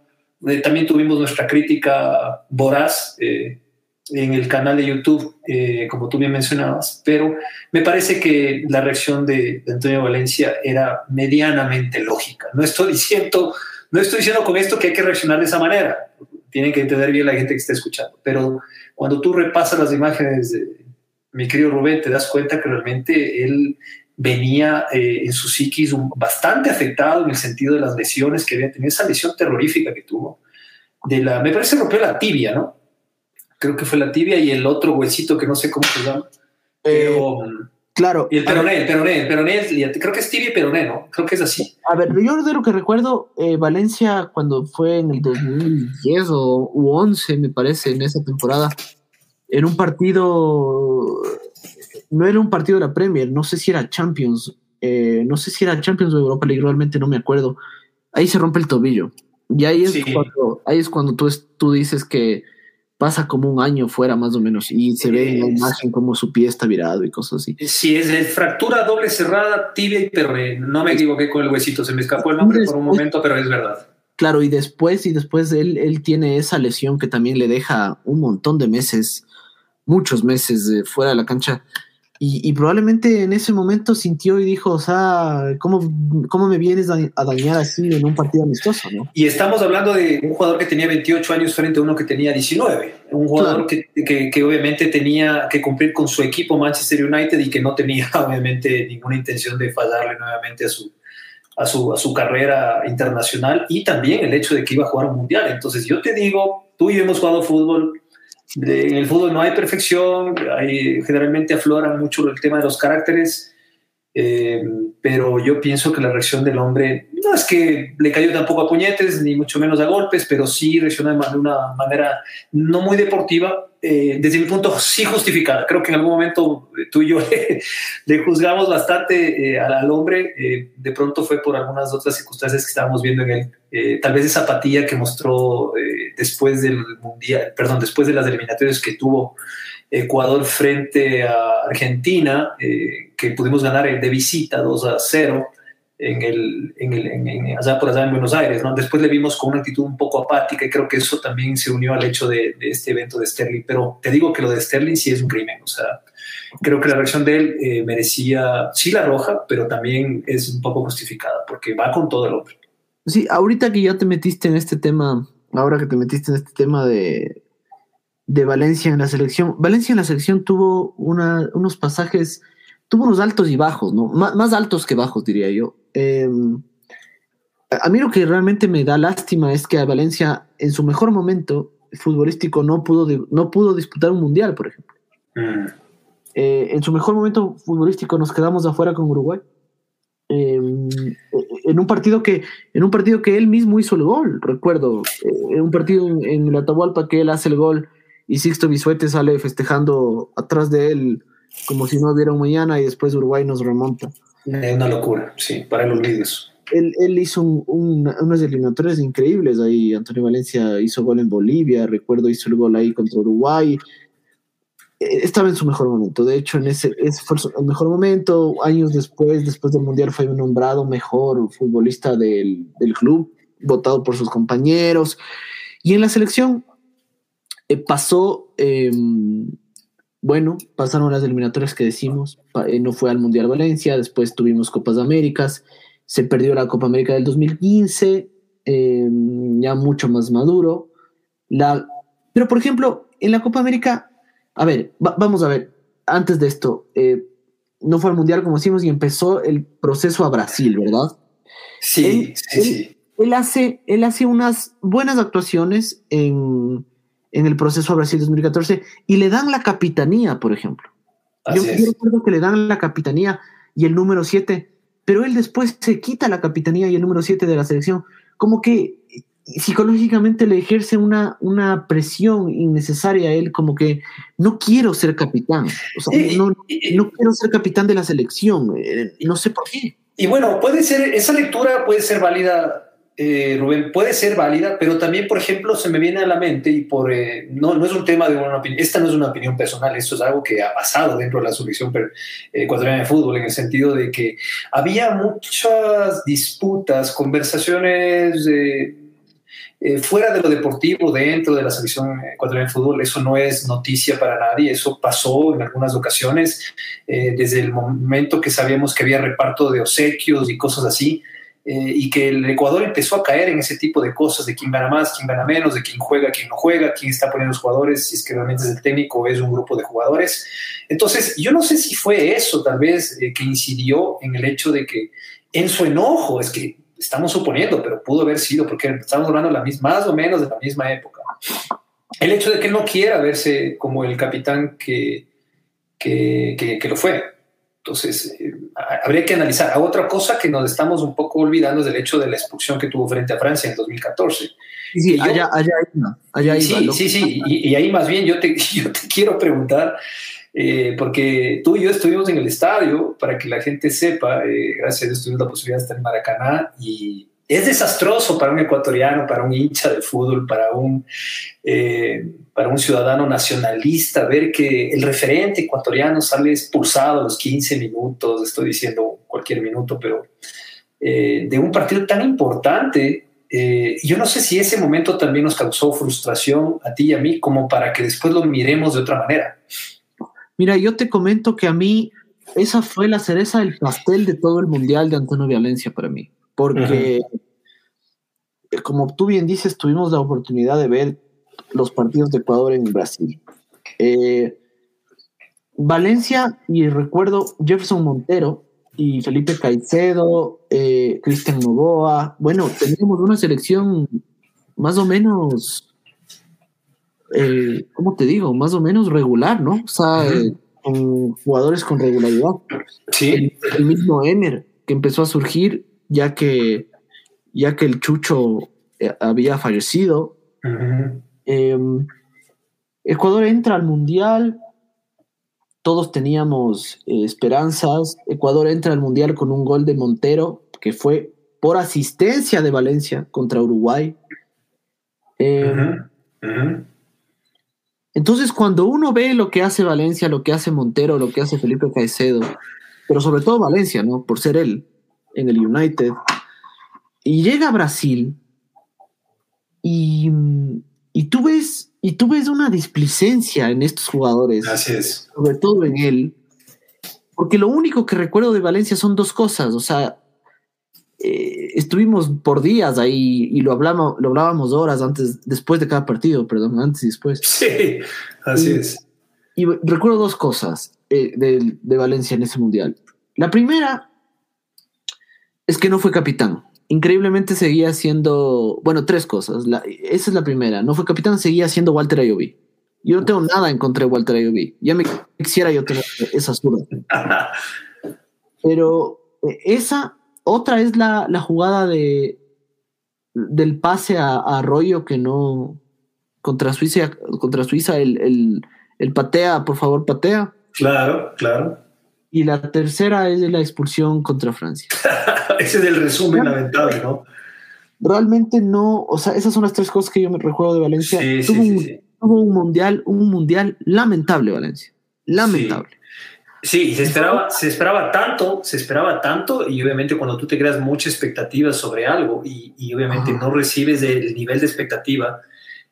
también tuvimos nuestra crítica voraz en el canal de YouTube, eh, como tú bien mencionabas, pero me parece que la reacción de, Antonio Valencia era medianamente lógica. No estoy diciendo, no estoy diciendo con esto que hay que reaccionar de esa manera. Tienen que entender bien la gente que está escuchando. Pero cuando tú repasas las imágenes de mi querido Rubén, te das cuenta que realmente él venía eh, en su psiquis bastante afectado en el sentido de las lesiones que había tenido, esa lesión terrorífica que tuvo. De la, me parece rompió la tibia, ¿no? Creo que fue la tibia y el otro huesito que no sé cómo se llama. Pero, eh, claro. Y el peroné, el peroné, el peroné, creo que es tibia y peroné, ¿no? Creo que es así. A ver, yo de lo que recuerdo, eh, Valencia cuando fue en el 2010 o 11, me parece, en esa temporada, en un partido, no era un partido de la Premier, no sé si era Champions, eh, no sé si era Champions o Europa League, realmente no me acuerdo. Ahí se rompe el tobillo. Y ahí es cuando, ahí es cuando tú, tú dices que pasa como un año fuera más o menos y se ve en la imagen como su pie está virado y cosas así. Sí, es fractura doble cerrada, tibia y perre. No me equivoqué con el huesito, se me escapó el nombre por un momento, pero es verdad. Claro, y después, y después él, él tiene esa lesión que también le deja un montón de meses, muchos meses fuera de la cancha. Y, probablemente en ese momento sintió y dijo, o sea, ¿cómo, cómo me vienes a, dañar así en un partido amistoso? ¿no? Y estamos hablando de un jugador que tenía 28 años frente a uno que tenía 19. Un jugador que, que, obviamente tenía que cumplir con su equipo Manchester United y que no tenía obviamente ninguna intención de fallarle nuevamente a su, a su, a su carrera internacional y también el hecho de que iba a jugar un mundial. Entonces yo te digo, tú y yo hemos jugado fútbol, en el fútbol no hay perfección, hay, generalmente aflora mucho el tema de los caracteres, eh, pero yo pienso que la reacción del hombre no es que le cayó tampoco a puñetes, ni mucho menos a golpes, pero sí reaccionó de una manera no muy deportiva, eh, desde mi punto sí justificada. Creo que en algún momento tú y yo le, juzgamos bastante eh, al, hombre, de pronto fue por algunas otras circunstancias que estábamos viendo en él, tal vez esa apatía que mostró después del mundial, perdón, después de las eliminatorias que tuvo Ecuador frente a Argentina, eh, que pudimos ganar de visita 2 a 0 en el, en el, en, allá por allá en Buenos Aires. ¿no? Después le vimos con una actitud un poco apática y creo que eso también se unió al hecho de, este evento de Sterling. Pero te digo que lo de Sterling sí es un crimen. O sea, creo que la reacción de él eh, merecía, sí, la roja, pero también es un poco justificada, porque va con todo el otro. Sí, ahorita que ya te metiste en este tema, ahora que te metiste en este tema de, de Valencia en la selección, Valencia en la selección tuvo una, unos pasajes, tuvo unos altos y bajos, ¿no? más altos que bajos, diría yo. Em, a mí lo que realmente me da lástima es que a Valencia en su mejor momento futbolístico no pudo, no pudo disputar un mundial, por ejemplo. Mm. Eh, en su mejor momento futbolístico nos quedamos afuera con Uruguay. Em, en un partido que en un partido que él mismo hizo el gol, recuerdo, eh, en un partido en, el Atahualpa que él hace el gol y Sixto Bisuete sale festejando atrás de él como si no hubiera un mañana y después Uruguay nos remonta. Es una locura, sí, para los líderes él, hizo unas eliminatorias increíbles ahí. Antonio Valencia hizo gol en Bolivia, recuerdo hizo el gol ahí contra Uruguay. Eh, estaba en su mejor momento. De hecho, en ese, fue su mejor momento. Años después, después del Mundial, fue nombrado mejor futbolista del, club, votado por sus compañeros. Y en la selección eh, pasó, em, bueno, pasaron las eliminatorias que decimos. Eh, no fue al Mundial Valencia, después tuvimos Copas de Américas se perdió la Copa América del 2015, em, ya mucho más maduro. La, pero, por ejemplo, en la Copa América, a ver, vamos a ver, antes de esto, eh, no fue al Mundial, como decimos, y empezó el proceso a Brasil, ¿verdad? Sí, sí, sí. Él hace, él hace unas buenas actuaciones en, en, el proceso a Brasil 2014 y le dan la capitanía, por ejemplo. yo, yo, recuerdo que le dan la capitanía y el número 7 pero él después se quita la capitanía y el número 7 de la selección, como que psicológicamente le ejerce una, una presión innecesaria a él, como que no quiero ser capitán, o sea, no, no, quiero ser capitán de la selección, eh, no sé por qué. Y bueno, puede ser, esa lectura puede ser válida eh, Rubén, puede ser válida, pero también, por ejemplo, se me viene a la mente y por eh, no, no es un tema de una opinión, esta no es una opinión personal, esto es algo que ha pasado dentro de la selección ecuatoriana de fútbol, en el sentido de que había muchas disputas, conversaciones eh, fuera de lo deportivo, dentro de la selección ecuatoriana de fútbol, eso no es noticia para nadie, eso pasó en algunas ocasiones, desde el momento que sabíamos que había reparto de obsequios y cosas así eh, y que el Ecuador empezó a caer en ese tipo de cosas, de quién gana más, quién gana menos, de quién juega, quién no juega, quién está poniendo los jugadores, si es que realmente es el técnico o es un grupo de jugadores. Entonces, yo no sé si fue eso tal vez eh, que incidió en el hecho de que en su enojo, es que estamos suponiendo, pero pudo haber sido, porque estamos hablando la misma, más o menos de la misma época. El hecho de que no quiera verse como el capitán que, que, que, que lo fue. Entonces, eh, habría que analizar. A otra cosa que nos estamos un poco olvidando es el hecho de la expulsión que tuvo frente a Francia en 2014. Sí, allá, allá, allá sí, sí, sí, y, ahí más bien yo te, yo te quiero preguntar, eh, porque tú y yo estuvimos en el estadio, para que la gente sepa, eh, gracias a Dios tuvimos la posibilidad de estar en Maracaná y es desastroso para un ecuatoriano, para un hincha de fútbol, para un, eh, para un ciudadano nacionalista, ver que el referente ecuatoriano sale expulsado a los 15 minutos, estoy diciendo cualquier minuto, pero eh, de un partido tan importante. Eh, yo no sé si ese momento también nos causó frustración a ti y a mí, como para que después lo miremos de otra manera. Mira, yo te comento que a mí esa fue la cereza del pastel de todo el Mundial de Antonio Valencia para mí porque, como tú bien dices, tuvimos la oportunidad de ver los partidos de Ecuador en Brasil. Eh, Valencia, y recuerdo Jefferson Montero y Felipe Caicedo, eh, Cristian Novoa, bueno, teníamos una selección más o menos, eh, ¿cómo te digo? Más o menos regular, ¿no? O sea, con jugadores con regularidad. Sí. el mismo Emer, que empezó a surgir ya que, ya que el Chucho eh, había fallecido. Em, Ecuador entra al Mundial, todos teníamos eh, esperanzas. Ecuador entra al Mundial con un gol de Montero, que fue por asistencia de Valencia contra Uruguay. Em, entonces, cuando uno ve lo que hace Valencia, lo que hace Montero, lo que hace Felipe Caicedo, pero sobre todo Valencia, ¿no? Por ser él, en el United. Y llega a Brasil y, y tú ves y tú ves una displicencia en estos jugadores. Sobre todo en él. Porque lo único que recuerdo de Valencia son dos cosas. O sea, eh, estuvimos por días ahí y lo hablábamos, lo hablábamos horas antes, después de cada partido, perdón, antes y después. Sí, así es. Y recuerdo dos cosas eh, de, de Valencia en ese mundial. La primera es que no fue capitán increíblemente seguía siendo, bueno, tres cosas. esa es la primera. No fue capitán, seguía siendo Walter Ayoví. Yo no tengo nada en contra de Walter Ayoví. Ya me quisiera yo tener esa suerte. Pero eh, esa, otra es la, la jugada de, del pase a, Arroyo que no, contra Suiza, contra Suiza el, el, el patea, por favor, patea. Claro, claro. Y la tercera es de la expulsión contra Francia. Ese es el resumen lamentable, ¿no? Realmente no, o sea, esas son las tres cosas que yo me recuerdo de Valencia. tuvo, un, un, mundial, un mundial lamentable, Valencia. Lamentable. Sí, se esperaba, se esperaba tanto, se esperaba tanto, y obviamente cuando tú te creas mucha expectativa sobre algo y, obviamente no recibes el nivel de expectativa,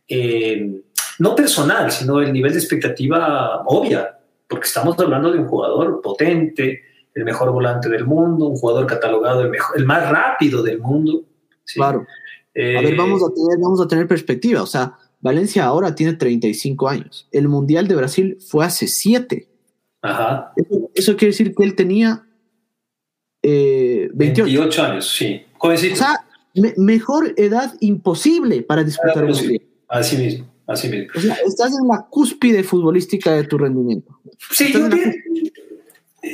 eh, no personal, sino el nivel de expectativa obvia, porque estamos hablando de un jugador potente, el mejor volante del mundo, un jugador catalogado el, mejor, el más rápido del mundo. Claro. a ver, eh, vamos a, tener, vamos a tener perspectiva. O sea, Valencia ahora tiene 35 años. El Mundial de Brasil fue hace 7. Ajá. Eso, quiere decir que él tenía 28. Eh, 28 años, sí. O sea, mejor edad imposible para disputar un Mundial. Así mismo. Así mismo. O sea, estás en la cúspide futbolística de tu rendimiento. Sí, yo,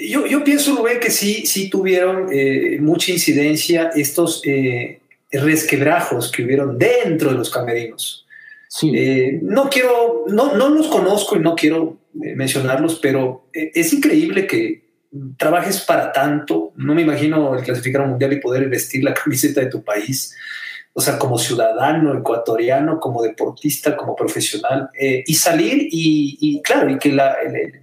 yo, pienso, Rubén, que sí, sí tuvieron eh, mucha incidencia estos eh, resquebrajos que hubieron dentro de los camerinos. Sí. Eh, no quiero, no, no los conozco y no quiero mencionarlos, pero es increíble que trabajes para tanto. No me imagino el clasificar un mundial y poder vestir la camiseta de tu país o sea, como ciudadano ecuatoriano, como deportista, como profesional, eh, y salir y, claro, y que la, el,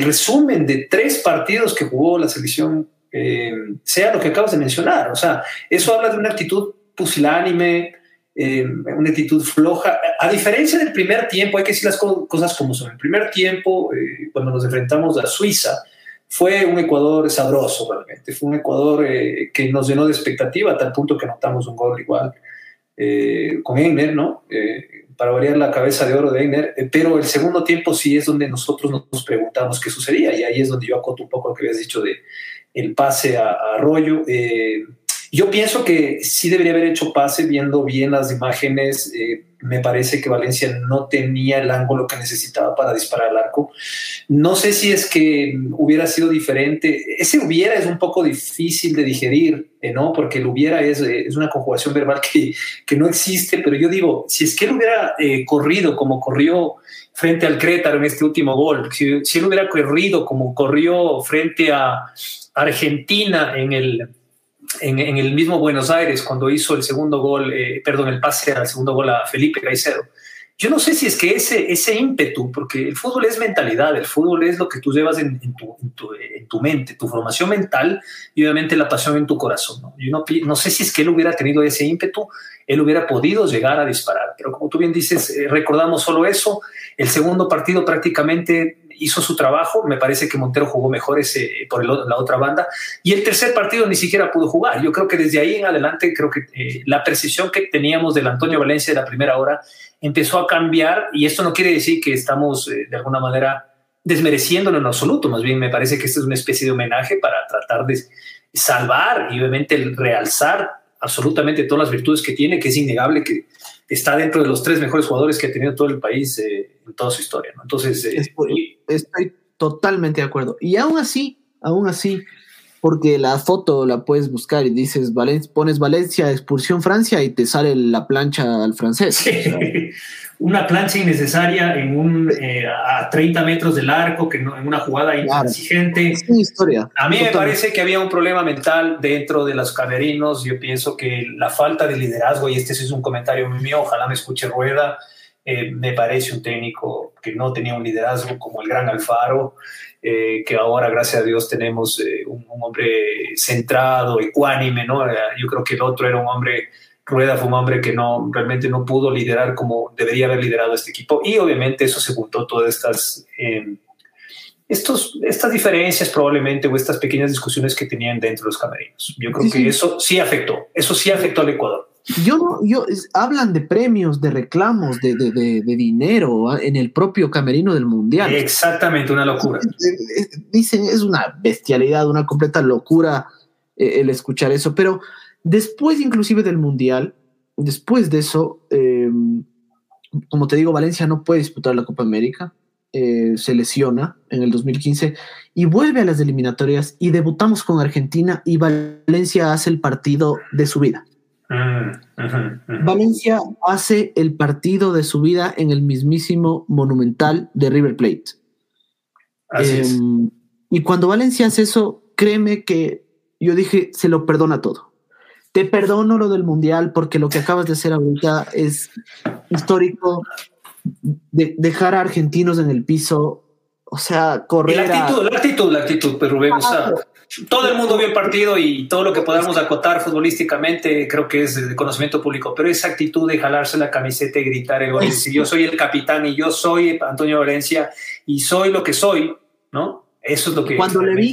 resumen de tres partidos que jugó la selección eh, sea lo que acabas de mencionar. O sea, eso habla de una actitud pusilánime, eh, una actitud floja. A diferencia del primer tiempo, hay que decir las cosas como son. El primer tiempo, cuando nos enfrentamos a Suiza, fue un Ecuador sabroso realmente, fue un Ecuador eh, que nos llenó de expectativa a tal punto que notamos un gol igual eh, con Einer, ¿no? Eh, para variar la cabeza de oro de Einer, pero el segundo tiempo sí es donde nosotros nos preguntamos qué sucedía y ahí es donde yo acoto un poco lo que habías dicho de el pase a, a Arroyo. Yo pienso que sí debería haber hecho pase viendo bien las imágenes me parece que Valencia no tenía el ángulo que necesitaba para disparar al arco. No sé si es que hubiera sido diferente. Ese hubiera es un poco difícil de digerir, eh, ¿no? Porque el hubiera es, eh, es una conjugación verbal que, que, no existe, pero yo digo, si es que él hubiera eh, corrido como corrió frente al Crétaro en este último gol, si, si él hubiera corrido como corrió frente a Argentina en el en, el mismo Buenos Aires cuando hizo el segundo gol, eh, perdón, el pase al segundo gol a Felipe Caicedo. Yo no sé si es que ese, ese ímpetu, porque el fútbol es mentalidad, el fútbol es lo que tú llevas en, tu, en, tu, mente, tu formación mental y obviamente la pasión en tu corazón. ¿no? Yo no, no, sé si es que él hubiera tenido ese ímpetu, él hubiera podido llegar a disparar, pero como tú bien dices, eh, recordamos solo eso, el segundo partido prácticamente hizo su trabajo, me parece que Montero jugó mejor ese, por la otra banda, y el tercer partido ni siquiera pudo jugar. Yo creo que desde ahí en adelante, creo que eh, la precisión que teníamos del Antonio Valencia de la primera hora empezó a cambiar, y esto no quiere decir que estamos eh, de alguna manera desmereciéndolo en absoluto, más bien me parece que esto es una especie de homenaje para tratar de salvar y obviamente realzar absolutamente todas las virtudes que tiene, que es innegable que está dentro de los tres mejores jugadores que ha tenido todo el país eh, en toda su historia. Entonces, Estoy totalmente de acuerdo. Y aún así, aún así, porque la foto la puedes buscar y dices, pones Valencia, expulsión Francia y te sale la plancha al francés. una plancha innecesaria en un, eh, a 30 metros del arco, que no, en una jugada intransigente. historia. A mí me parece que había un problema mental dentro de los camerinos. Yo pienso que la falta de liderazgo, y este es un comentario mío, ojalá me escuche Rueda, eh, me parece un técnico que no tenía un liderazgo como el gran Alfaro, eh, que ahora, gracias a Dios, tenemos eh, un, hombre centrado, ecuánime, ¿no? Yo creo que el otro era un hombre Rueda fue un hombre que no realmente no pudo liderar como debería haber liderado este equipo y obviamente eso se juntó todas estas em, estos, estas diferencias probablemente o estas pequeñas discusiones que tenían dentro de los camerinos. Yo creo que eso sí afectó, eso sí afectó al Ecuador. Yo, yo, hablan de premios, de reclamos, de, de, de, dinero ¿ah? en el propio camerino del Mundial. Exactamente, una locura. Dicen, es una bestialidad, una completa locura eh, el escuchar eso, pero después inclusive del Mundial, después de eso, eh, como te digo, Valencia no puede disputar la Copa América, eh, se lesiona en el 2015 y vuelve a las eliminatorias y debutamos con Argentina y Valencia hace el partido de su vida. Mm, Valencia hace el partido de su vida en el mismísimo monumental de River Plate. Em, y cuando Valencia hace eso, créeme que yo dije, se lo perdona todo. Te perdono lo del Mundial porque lo que acabas de hacer ahorita es histórico, de dejar a argentinos en el piso, o sea, correr. La actitud, la actitud, la actitud, pero Rubén, todo el mundo vio el partido y todo lo que podamos acotar futbolísticamente creo que es de conocimiento público, pero esa actitud de jalarse la camiseta y gritar el gol, yo soy el capitán y yo soy Antonio Valencia y soy lo que soy, ¿no? Eso es lo que... Cuando le, vi,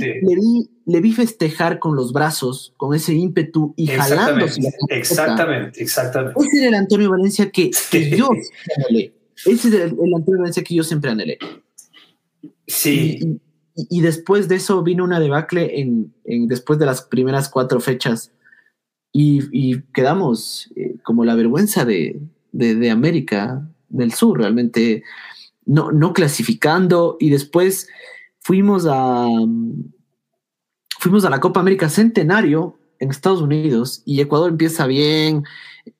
le, vi, festejar con los brazos, con ese ímpetu y jalándose. Exactamente, exactamente. Ese era el Antonio Valencia que, que yo ese es el, el que yo siempre anhelé. Sí. Y, después de eso vino una debacle en, después de las primeras cuatro fechas. Y, quedamos eh, como la vergüenza de, América del Sur, realmente no, no clasificando. Y después fuimos a fuimos a la Copa América Centenario en Estados Unidos y Ecuador empieza bien,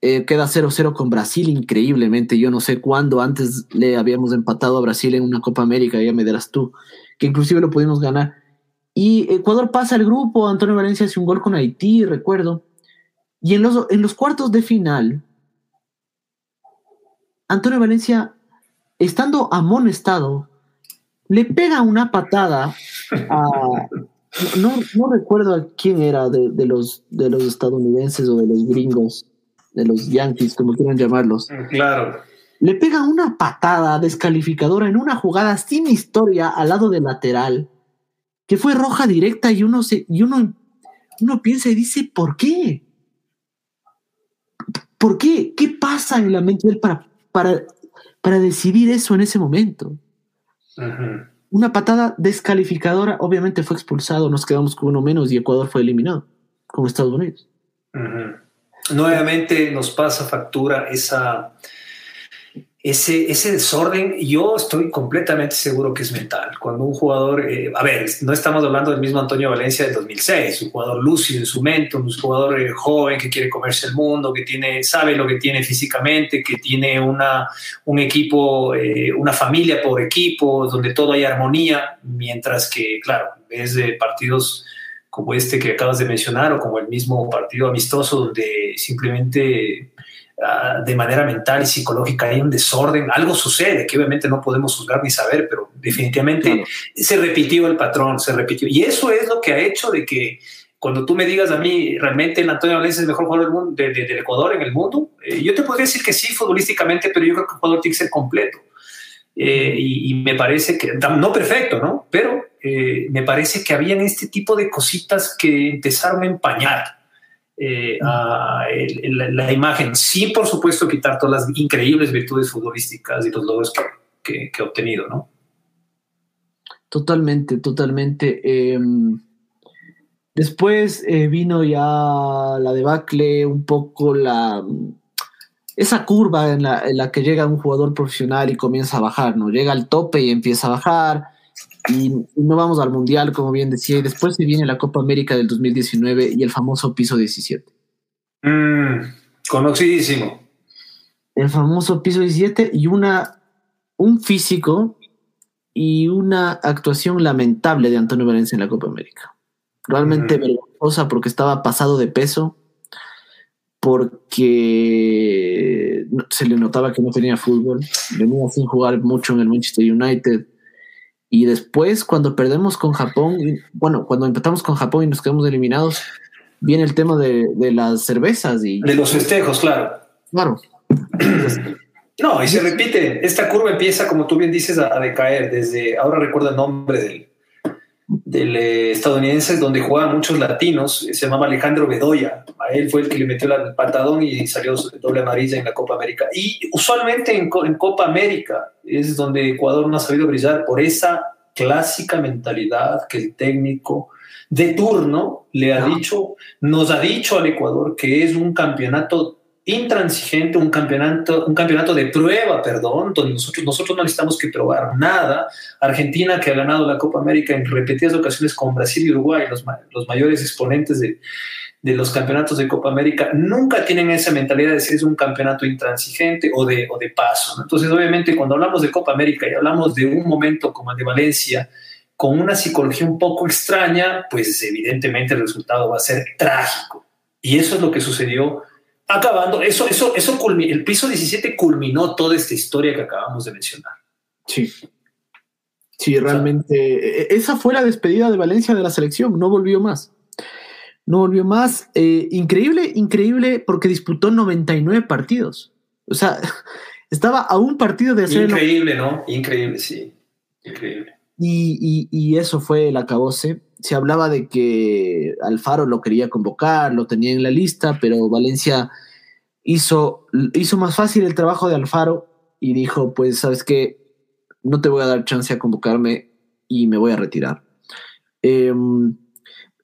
eh, queda 0-0 con Brasil increíblemente. Yo no sé cuándo antes le habíamos empatado a Brasil en una Copa América, ya me dirás tú, que inclusive lo pudimos ganar. Y Ecuador pasa el grupo, Antonio Valencia hace un gol con Haití, recuerdo. Y en los, en los cuartos de final, Antonio Valencia, estando amonestado, le pega una patada a... No, no recuerdo a quién era de, de, los, de los estadounidenses o de los gringos, de los Yankees, como quieran llamarlos. Claro. Le pega una patada descalificadora en una jugada sin historia al lado del lateral, que fue roja directa y uno se, y uno, uno piensa y dice, ¿por qué? ¿Por qué? ¿Qué pasa en la mente de él para, para, para decidir eso en ese momento? Una patada descalificadora, obviamente fue expulsado, nos quedamos con uno menos y Ecuador fue eliminado, como Estados Unidos nuevamente nos pasa factura esa, ese, ese desorden. Yo estoy completamente seguro que es mental. Cuando un jugador, eh, a ver, no estamos hablando del mismo Antonio Valencia del 2006, un jugador lúcido en su mente, un jugador eh, joven que quiere comerse el mundo, que tiene, sabe lo que tiene físicamente, que tiene una, un equipo, eh, una familia por equipo, donde todo hay armonía, mientras que, claro, es de partidos como este que acabas de mencionar o como el mismo partido amistoso donde simplemente ah, de manera mental y psicológica hay un desorden, algo sucede que obviamente no podemos juzgar ni saber, pero definitivamente se repitió el patrón, se repitió. Y eso es lo que ha hecho de que cuando tú me digas a mí, realmente el Antonio Valencia es el mejor jugador del, mundo, del Ecuador en el mundo, eh, yo te podría decir que sí, futbolísticamente, pero yo creo que el jugador tiene que ser completo. Eh, y, y, me parece que, no perfecto, ¿no? Pero eh, me parece que habían este tipo de cositas que empezaron a empañar eh, la, imagen, sin por supuesto quitar todas las increíbles virtudes futbolísticas y los logros que, que, ha obtenido, ¿no? Totalmente, totalmente. Em, después eh, vino ya la debacle, un poco la esa curva en la, en la, que llega un jugador profesional y comienza a bajar, ¿no? Llega al tope y empieza a bajar y, no vamos al Mundial, como bien decía, y después se viene la Copa América del 2019 y el famoso piso 17. Mm, conocidísimo. El famoso piso 17 y una, un físico y una actuación lamentable de Antonio Valencia en la Copa América. Realmente mm. vergonzosa porque estaba pasado de peso, porque se le notaba que no tenía fútbol, venía sin jugar mucho en el Manchester United y después, cuando perdemos con Japón, bueno, cuando empezamos con Japón y nos quedamos eliminados, viene el tema de, las cervezas y... De los festejos, claro. Claro. no, y se repite, esta curva empieza, como tú bien dices, a, decaer desde, ahora recuerdo el nombre del, del eh, estadounidense donde jugaban muchos latinos, se llamaba Alejandro Bedoya, a él fue el que le metió el patadón y salió doble amarilla en la Copa América. Y usualmente en, en Copa América es donde Ecuador no ha sabido brillar por esa clásica mentalidad que el técnico de turno le ha dicho, nos ha dicho al Ecuador que es un campeonato intransigente, un campeonato, un campeonato de prueba, perdón, donde nosotros, nosotros no necesitamos que probar nada. Argentina, que ha ganado la Copa América en repetidas ocasiones con Brasil y Uruguay, los, los mayores exponentes de, de los campeonatos de Copa América, nunca tienen esa mentalidad de si es un campeonato intransigente o de, o de paso. Entonces, obviamente, cuando hablamos de Copa América y hablamos de un momento como el de Valencia, con una psicología un poco extraña, pues evidentemente el resultado va a ser trágico. Y eso es lo que sucedió acabando, eso, eso, eso el piso 17 culminó toda esta historia que acabamos de mencionar. Sí. Sí, realmente. E, e, esa fue la despedida de Valencia de la selección, no volvió más. No volvió más. Eh, increíble, increíble, porque disputó 99 partidos. O sea, estaba a un partido de hacer. Increíble, ¿no? Increíble, sí. Increíble. Y, y, eso fue el acabose. Se hablaba de que Alfaro lo quería convocar, lo tenía en la lista, pero Valencia hizo, hizo más fácil el trabajo de Alfaro y dijo, pues, ¿sabes qué? No te voy a dar chance a convocarme y me voy a retirar. Em,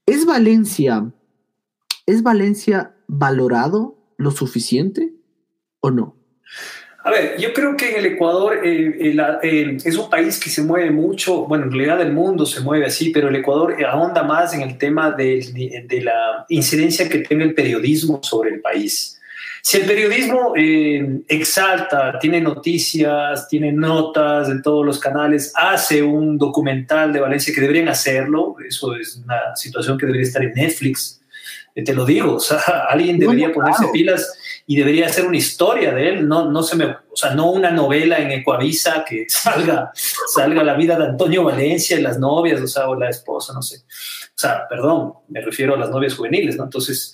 ¿Es Valencia, es Valencia valorado lo suficiente o no? A ver, yo creo que en el Ecuador eh, eh, es un país que se mueve mucho, bueno, en realidad el mundo se mueve así, pero el Ecuador ahonda más en el tema de, de la incidencia que tiene el periodismo sobre el país. Si el periodismo eh, exalta, tiene noticias, tiene notas en todos los canales, hace un documental de Valencia que deberían hacerlo, eso es una situación que debería estar en Netflix, te lo digo, o sea, alguien debería ponerse pilas y debería hacer una historia de él, no, no se me, o sea, no una novela en Ecuavisa que salga, salga la vida de Antonio Valencia y las novias, o sea, o la esposa, no sé. O sea, perdón, me refiero a las novias juveniles, ¿no? Entonces,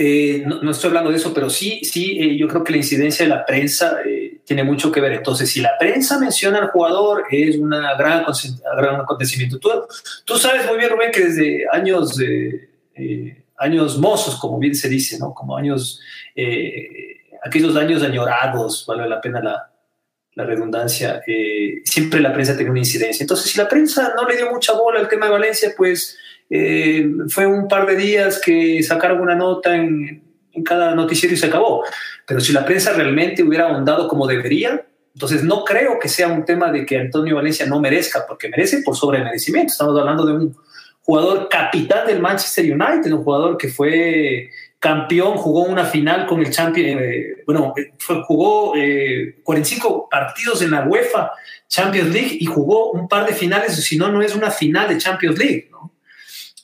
eh, no, estoy hablando de eso, pero sí, sí, eh, yo creo que la incidencia de la prensa eh, tiene mucho que ver. Entonces, si la prensa menciona al jugador, es un gran, gran acontecimiento. Tú, tú sabes muy bien, Rubén, que desde años años mozos, como bien se dice, ¿no? Como años, eh, aquellos años añorados, vale la pena la, la redundancia, eh, siempre la prensa tiene una incidencia. Entonces, si la prensa no le dio mucha bola al tema de Valencia, pues eh, fue un par de días que sacaron una nota en, en cada noticiero y se acabó. Pero si la prensa realmente hubiera ahondado como debería, entonces no creo que sea un tema de que Antonio Valencia no merezca, porque merece por sobremerecimiento. Estamos hablando de un jugador capitán del Manchester United, un jugador que fue campeón, jugó una final con el Champions, eh, bueno, fue, jugó 45 eh, partidos en la UEFA Champions League y jugó un par de finales, si no, no es una final de Champions League, ¿no?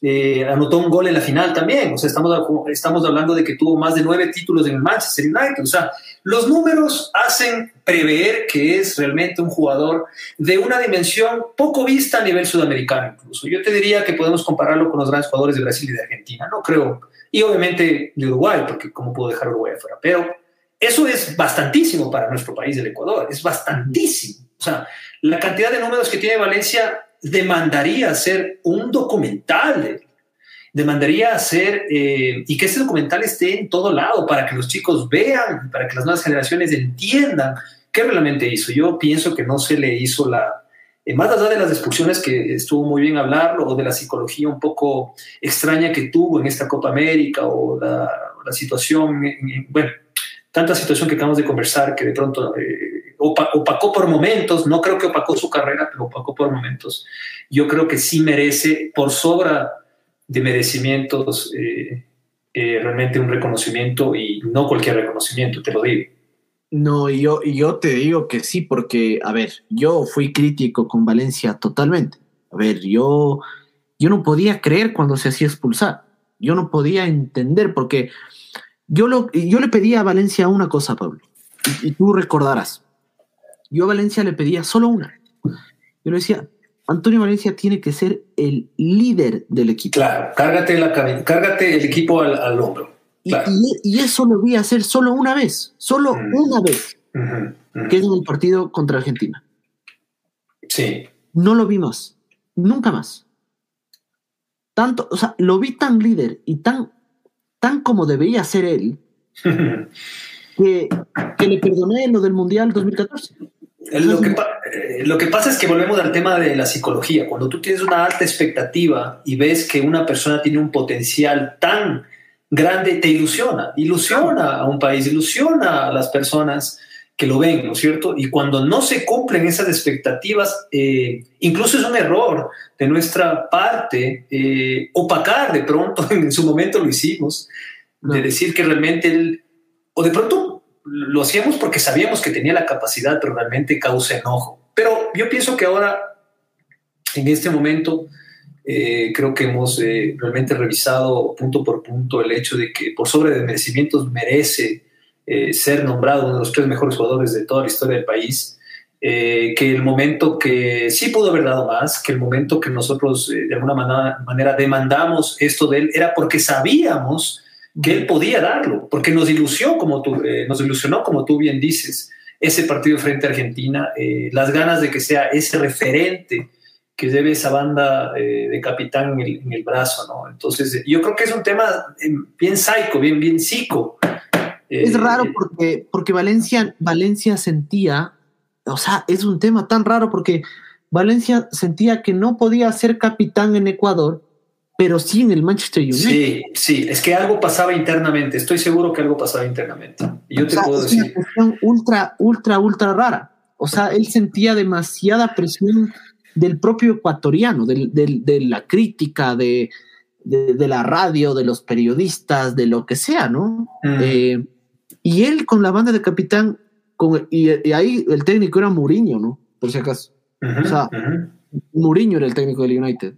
Eh, anotó un gol en la final también, o sea, estamos, estamos hablando de que tuvo más de nueve títulos en el Manchester United, o sea, los números hacen prever que es realmente un jugador de una dimensión poco vista a nivel sudamericano incluso. Yo te diría que podemos compararlo con los grandes jugadores de Brasil y de Argentina, no creo, y obviamente de Uruguay, porque cómo puedo dejar Uruguay afuera, pero eso es bastantísimo para nuestro país, el Ecuador, es bastantísimo. O sea, la cantidad de números que tiene Valencia demandaría hacer un documental, demandaría hacer eh, y que ese documental esté en todo lado para que los chicos vean, para que las nuevas generaciones entiendan qué realmente hizo. Yo pienso que no se le hizo la, eh, más allá de las expulsiones que estuvo muy bien hablarlo, o de la psicología un poco extraña que tuvo en esta Copa América, o la, situación, bueno, tanta situación que acabamos de conversar que de pronto eh, opacó por momentos, no creo que opacó su carrera, pero opacó por momentos. Yo creo que sí merece, por sobra de merecimientos, eh, eh, realmente un reconocimiento y no cualquier reconocimiento, te lo digo. No, y yo, y yo te digo que sí, porque, a ver, yo fui crítico con Valencia totalmente. A ver, yo, yo no podía creer cuando se hacía expulsar. Yo no podía entender, porque yo, lo, yo le pedía a Valencia una cosa, Pablo, y tú recordarás yo a Valencia le pedía solo una. Yo le decía, Antonio Valencia tiene que ser el líder del equipo. Claro, cárgate, la, cárgate el equipo al, hombro. Y, eso lo voy a hacer solo una vez, solo mm. una vez, que es en el partido contra Argentina. Sí. No lo vi más, nunca más. Tanto, o sea, lo vi tan líder y tan, tan como debería ser él, que, que le perdoné lo del Mundial 2014. Lo que, eh, lo que, pasa es que volvemos al tema de la psicología. Cuando tú tienes una alta expectativa y ves que una persona tiene un potencial tan grande, te ilusiona, ilusiona a un país, ilusiona a las personas que lo ven, ¿no es cierto? Y cuando no se cumplen esas expectativas, eh, incluso es un error de nuestra parte eh, opacar de pronto, en su momento lo hicimos, de decir que realmente él, o de pronto lo hacíamos porque sabíamos que tenía la capacidad, pero realmente causa enojo. Pero yo pienso que ahora, en este momento, eh, creo que hemos eh, realmente revisado punto por punto el hecho de que por sobre de merecimientos merece eh, ser nombrado uno de los tres mejores jugadores de toda la historia del país. que el momento que sí pudo haber dado más, que el momento que nosotros de alguna manera, manera demandamos esto de él era porque sabíamos que él podía darlo, porque nos ilusionó, como tú, eh, nos ilusionó, como tú bien dices, ese partido frente a Argentina, eh, las ganas de que sea ese referente que debe esa banda eh, de capitán en el, brazo, ¿no? Entonces, yo creo que es un tema bien psycho, bien, bien psico. es raro porque, porque Valencia, Valencia sentía, o sea, es un tema tan raro porque Valencia sentía que no podía ser capitán en Ecuador pero sí en el Manchester United. Sí, sí, es que algo pasaba internamente, estoy seguro que algo pasaba internamente. Y yo te puedo es decir. Una cuestión ultra, ultra, ultra rara. O sea, él sentía demasiada presión del propio ecuatoriano, de la crítica, de, la radio, de los periodistas, de lo que sea, ¿no? Mm. Eh, y él con la banda de capitán, con, y, ahí el técnico era Mourinho, ¿no? Por si acaso. o sea, Mourinho era el técnico del United.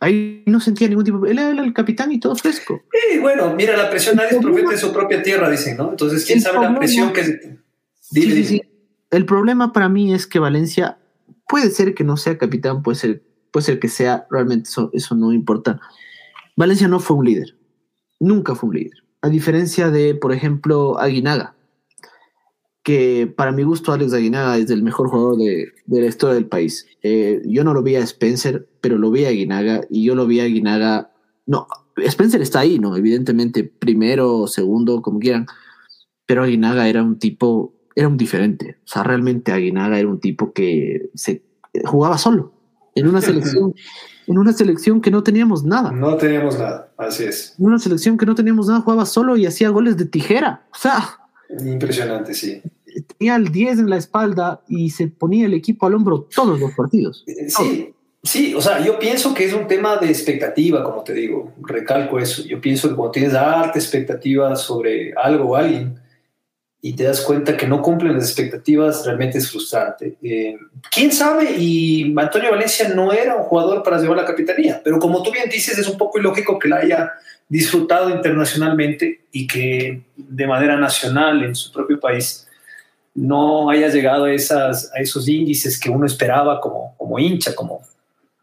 Ahí no sentía ningún tipo. Él era el capitán y todo fresco. Sí, bueno, mira, la presión nadie es profeta de su propia tierra, dicen, ¿no? Entonces, ¿quién sabe la presión que. sí, sí, sí. El problema para mí es que Valencia puede ser que no sea capitán, puede ser, puede ser que sea, realmente eso, eso no importa. Valencia no fue un líder. Nunca fue un líder. A diferencia de, por ejemplo, Aguinaga que para mi gusto Alex Aguinaga es el mejor jugador de, la historia del país. Eh, yo no lo vi a Spencer, pero lo vi a Aguinaga y yo lo vi a Aguinaga. No, Spencer está ahí, ¿no? Evidentemente, primero, segundo, como quieran, pero Aguinaga era un tipo, era un diferente. O sea, realmente Aguinaga era un tipo que se jugaba solo en una selección. en una selección que no teníamos nada. No teníamos nada, así es. En una selección que no teníamos nada, jugaba solo y hacía goles de tijera. O sea. Impresionante, sí tenía el 10 en la espalda y se ponía el equipo al hombro todos los partidos. Eh, sí, sí, o sea, yo pienso que es un tema de expectativa, como te digo, recalco eso. Yo pienso que cuando tienes alta expectativa sobre algo o alguien y te das cuenta que no cumplen las expectativas, realmente es frustrante. Eh, ¿Quién sabe? Y Antonio Valencia no era un jugador para llevar la capitanía, pero como tú bien dices, es un poco ilógico que la haya disfrutado internacionalmente y que de manera nacional en su propio país no haya llegado a, esas, a esos índices que uno esperaba como, como hincha, como,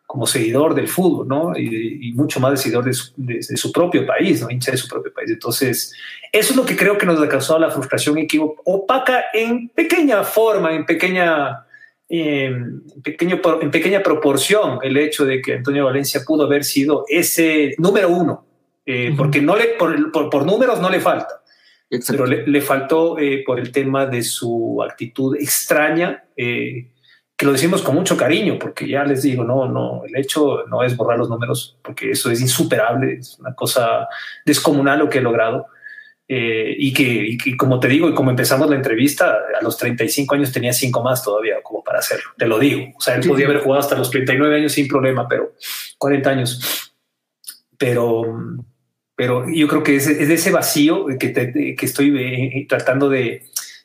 como seguidor del fútbol, ¿no? Y, mucho más de seguidor de su, propio país, ¿no? Hincha de su propio país. Entonces, eso es lo que creo que nos ha causado la frustración y que opaca en pequeña forma, en pequeña, en, pequeño, en pequeña proporción el hecho de que Antonio Valencia pudo haber sido ese número uno, eh, porque no le, por números no le falta pero le, faltó eh, por el tema de su actitud extraña, eh, que lo decimos con mucho cariño, porque ya les digo, no, no, el hecho no es borrar los números, porque eso es insuperable, es una cosa descomunal lo que he logrado. Eh, y, que, como te digo, y como empezamos la entrevista, a los 35 años tenía cinco más todavía como para hacerlo, te lo digo. O sea, él podía haber jugado hasta los 39 años sin problema, pero 40 años. Pero pero yo creo que es, de ese vacío que, que estoy eh, tratando de,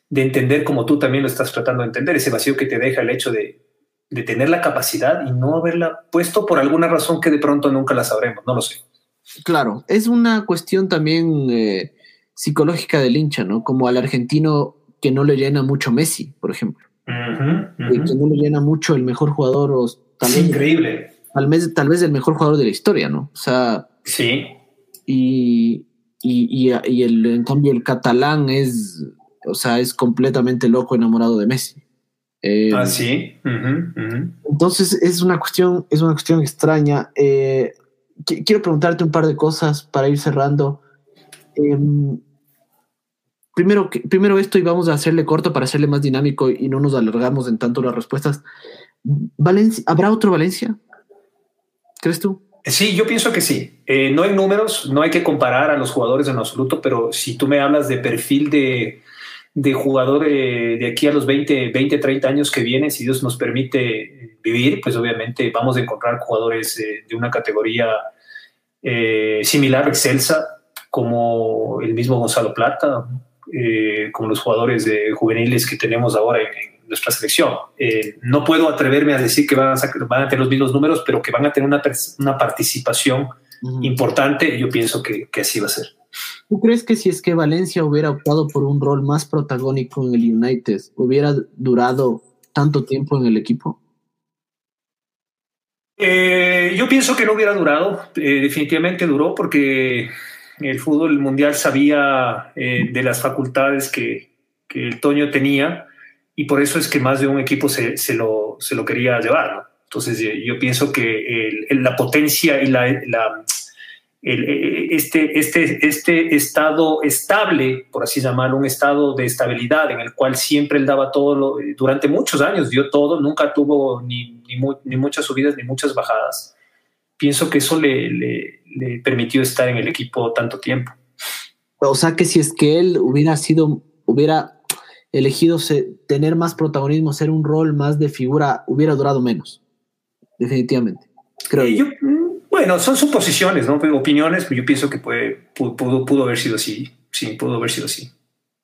de, entender como tú también lo estás tratando de entender, ese vacío que te deja el hecho de, de, tener la capacidad y no haberla puesto por alguna razón que de pronto nunca la sabremos, no lo sé. Claro, es una cuestión también eh, psicológica del hincha, ¿no? Como al argentino que no le llena mucho Messi, por ejemplo. Que no le llena mucho el mejor jugador Tal increíble. Tal vez, tal vez el mejor jugador de la historia, ¿no? O sea. Sí. Y, y, y, el, en cambio el catalán es, o sea, es completamente loco, enamorado de Messi. Eh, ah, sí. Entonces es una cuestión, es una cuestión extraña. Eh, quiero preguntarte un par de cosas para ir cerrando. Em, primero, primero esto y vamos a hacerle corto para hacerle más dinámico y no nos alargamos en tanto las respuestas. Valencia, ¿Habrá otro Valencia? ¿Crees tú? Sí, yo pienso que sí. Eh, no hay números, no hay que comparar a los jugadores en absoluto, pero si tú me hablas de perfil de, de jugador eh, de aquí a los 20, 20, 30 años que vienen, si Dios nos permite vivir, pues obviamente vamos a encontrar jugadores eh, de una categoría similar, excelsa, como el mismo Gonzalo Plata, como los jugadores juveniles que tenemos ahora en nuestra selección. Eh, no puedo atreverme a decir que van a, van a, tener los mismos números, pero que van a tener una, una participación importante, yo pienso que, que, así va a ser. ¿Tú crees que si es que Valencia hubiera optado por un rol más protagónico en el United, hubiera durado tanto tiempo en el equipo? Eh, yo pienso que no hubiera durado, eh, definitivamente duró porque el fútbol mundial sabía de las facultades que, que el Toño tenía y por eso es que más de un equipo se, se, lo, se lo, quería llevar. Entonces yo pienso que la potencia y la, la este, este, este estado estable, por así llamarlo, un estado de estabilidad en el cual siempre él daba todo, lo, durante muchos años dio todo, nunca tuvo ni, ni, ni, muchas subidas ni muchas bajadas. Pienso que eso le, le, le permitió estar en el equipo tanto tiempo. O sea que si es que él hubiera sido, hubiera elegido tener más protagonismo, ser un rol más de figura, hubiera durado menos. Definitivamente. Creo yo. Mm, bueno, son suposiciones, ¿no? Opiniones, pero yo pienso que puede, pudo, pudo, haber sido así. Sí, pudo haber sido así.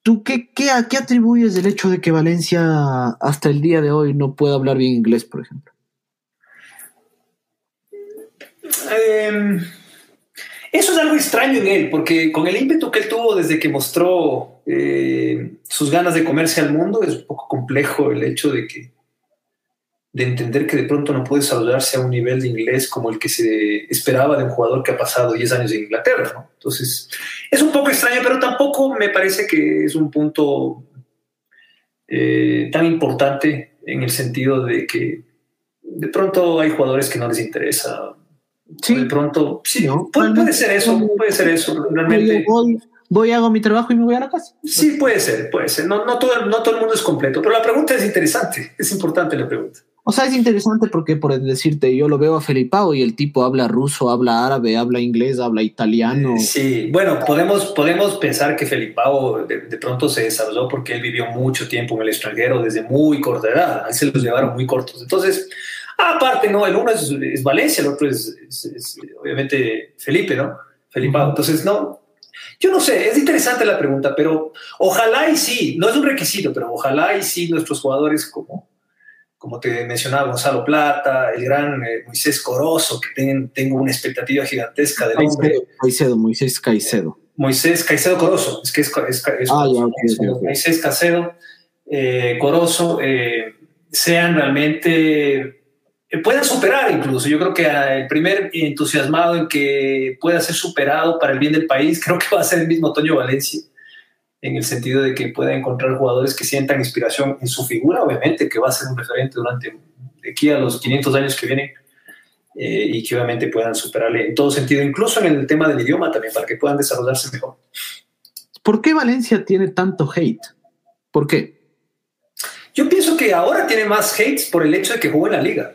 ¿Tú qué, qué, a qué atribuyes el hecho de que Valencia hasta el día de hoy no pueda hablar bien inglés, por ejemplo? Eh, eso es algo extraño en él, porque con el ímpetu que él tuvo desde que mostró eh, sus ganas de comerse al mundo, es un poco complejo el hecho de que de entender que de pronto no puede saludarse a un nivel de inglés como el que se esperaba de un jugador que ha pasado 10 años en Inglaterra. Entonces, es un poco extraño, pero tampoco me parece que es un punto eh, tan importante en el sentido de que de pronto hay jugadores que no les interesa Sí. De pronto, sí, puede, ser eso, puede ser eso. Realmente. Voy, voy, hago mi trabajo y me voy a la casa. Sí, puede ser, puede ser. No, no, todo, no todo el mundo es completo, pero la pregunta es interesante, es importante la pregunta. O sea, es interesante porque, por decirte, yo lo veo a Felipao y el tipo habla ruso, habla árabe, habla inglés, habla italiano. Sí, bueno, podemos, podemos pensar que Felipao de, de, pronto se desarrolló porque él vivió mucho tiempo en el extranjero desde muy corta edad. A él se los llevaron muy cortos. Entonces, aparte, no, el uno es, Valencia, el otro es, obviamente Felipe, ¿no? Felipe. Entonces, no, yo no sé, es interesante la pregunta, pero ojalá y sí, no es un requisito, pero ojalá y sí nuestros jugadores como, como te mencionaba Gonzalo Plata, el gran eh, Moisés Corozo, que tengo una expectativa gigantesca del hombre. Caicedo, Moisés Caicedo. Moisés Caicedo Corozo, es que es, ah, Moisés Caicedo, eh, Corozo, eh, sean realmente puedan superar incluso. Yo creo que el primer entusiasmado en que pueda ser superado para el bien del país, creo que va a ser el mismo Toño Valencia, en el sentido de que pueda encontrar jugadores que sientan inspiración en su figura, obviamente, que va a ser un referente durante de aquí a los 500 años que vienen. Eh, y que obviamente puedan superarle en todo sentido, incluso en el tema del idioma también, para que puedan desarrollarse mejor. ¿Por qué Valencia tiene tanto hate? ¿Por qué? Yo pienso que ahora tiene más hates por el hecho de que jugó en la liga.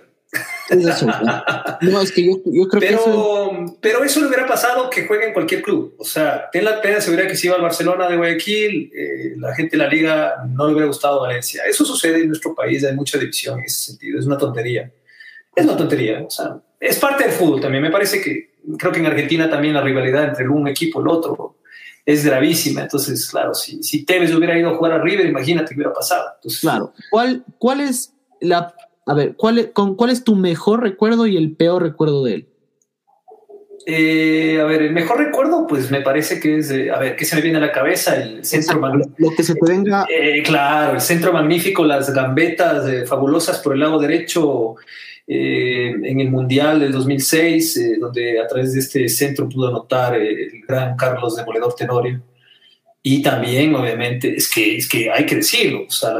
No, es que yo, creo pero, que eso... pero eso le hubiera pasado que juegue en cualquier club. O sea, ten la pena seguridad que si iba al Barcelona de Guayaquil, eh, la gente de la liga no le hubiera gustado Valencia. Eso sucede en nuestro país, hay mucha división en ese sentido. Es una tontería. Es una tontería. O sea, es parte del fútbol también. Me parece que creo que en Argentina también la rivalidad entre un equipo y el otro es gravísima. Entonces, claro, si, si Tevez hubiera ido a jugar a River, imagínate qué hubiera pasado. claro. ¿Cuál, ¿Cuál es la a ver, ¿cuál es, con, ¿cuál es tu mejor recuerdo y el peor recuerdo de él? Eh, a ver, el mejor recuerdo, pues me parece que es, a ver, ¿qué se me viene a la cabeza? El centro magnífico. Lo que se te venga. Eh, claro, el centro magnífico, las gambetas fabulosas por el lado derecho, eh, en el Mundial del 2006, eh, donde a través de este centro pudo anotar el gran Carlos Demoledor Tenorio. Y también, obviamente, es que, es que hay que decirlo, o sea,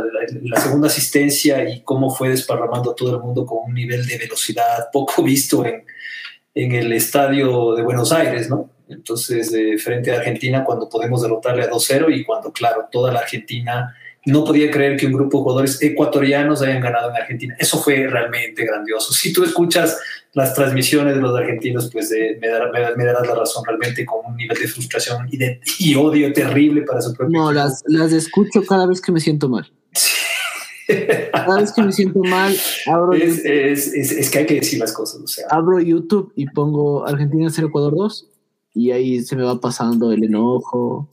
la, segunda asistencia y cómo fue desparramando a todo el mundo con un nivel de velocidad poco visto en, en el estadio de Buenos Aires, ¿no? Entonces, frente a Argentina, cuando podemos derrotarle a 2-0 y cuando, claro, toda la Argentina no podía creer que un grupo de jugadores ecuatorianos hayan ganado en Argentina. Eso fue realmente grandioso. Si tú escuchas las transmisiones de los argentinos, pues me, darás, la razón realmente con un nivel de frustración y, de, odio terrible para su propio No, las, las escucho cada vez que me siento mal. Cada vez que me siento mal, abro es, es, es, que hay que decir las cosas. O sea. Abro YouTube y pongo Argentina 0 Ecuador 2 y ahí se me va pasando el enojo,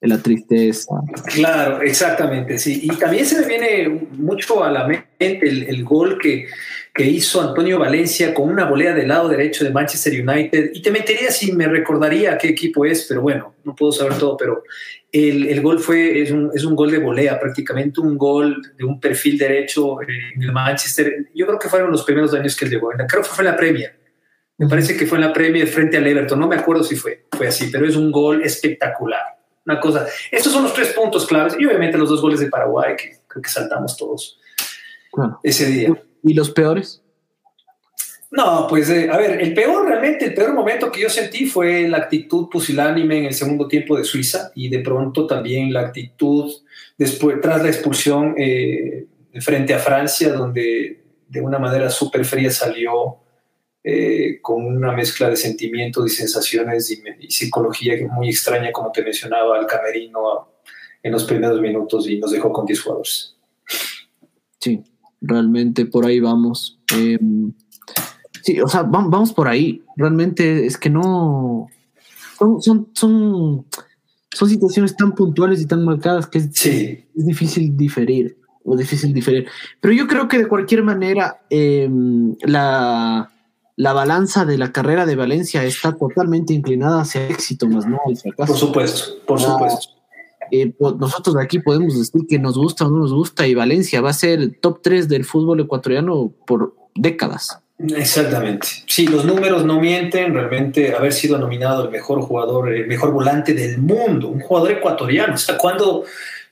la tristeza. Claro, exactamente, sí. Y también se me viene mucho a la mente el, gol que, que, hizo Antonio Valencia con una volea del lado derecho de Manchester United. Y te metería si me recordaría qué equipo es, pero bueno, no puedo saber todo, pero el, el gol fue, es un, es un, gol de volea, prácticamente un gol de un perfil derecho en el Manchester. Yo creo que fueron los primeros años que él llegó. Creo que fue en la Premier. Me parece que fue en la Premier frente al Everton. No me acuerdo si fue, fue así, pero es un gol espectacular una cosa. Estos son los tres puntos claves y obviamente los dos goles de Paraguay que creo que saltamos todos ese día. ¿Y los peores? No, pues eh, a ver, el peor realmente, el peor momento que yo sentí fue la actitud pusilánime en el segundo tiempo de Suiza y de pronto también la actitud después, tras la expulsión eh, frente a Francia, donde de una manera súper fría salió eh, con una mezcla de sentimientos y sensaciones y, psicología muy extraña, como te mencionaba, al camerino en los primeros minutos y nos dejó con 10 jugadores. Sí, realmente por ahí vamos. Em, sí, o sea, vamos por ahí. Realmente es que no. Son, son, son, son situaciones tan puntuales y tan marcadas que es, es difícil diferir. O difícil diferir. Pero yo creo que de cualquier manera, em, la la balanza de la carrera de Valencia está totalmente inclinada hacia éxito, más no Por supuesto, por supuesto. Eh, pues, nosotros de aquí podemos decir que nos gusta o no nos gusta y Valencia va a ser el top 3 del fútbol ecuatoriano por décadas. Exactamente. Sí, los números no mienten. Realmente haber sido nominado el mejor jugador, el mejor volante del mundo, un jugador ecuatoriano. O sea, cuando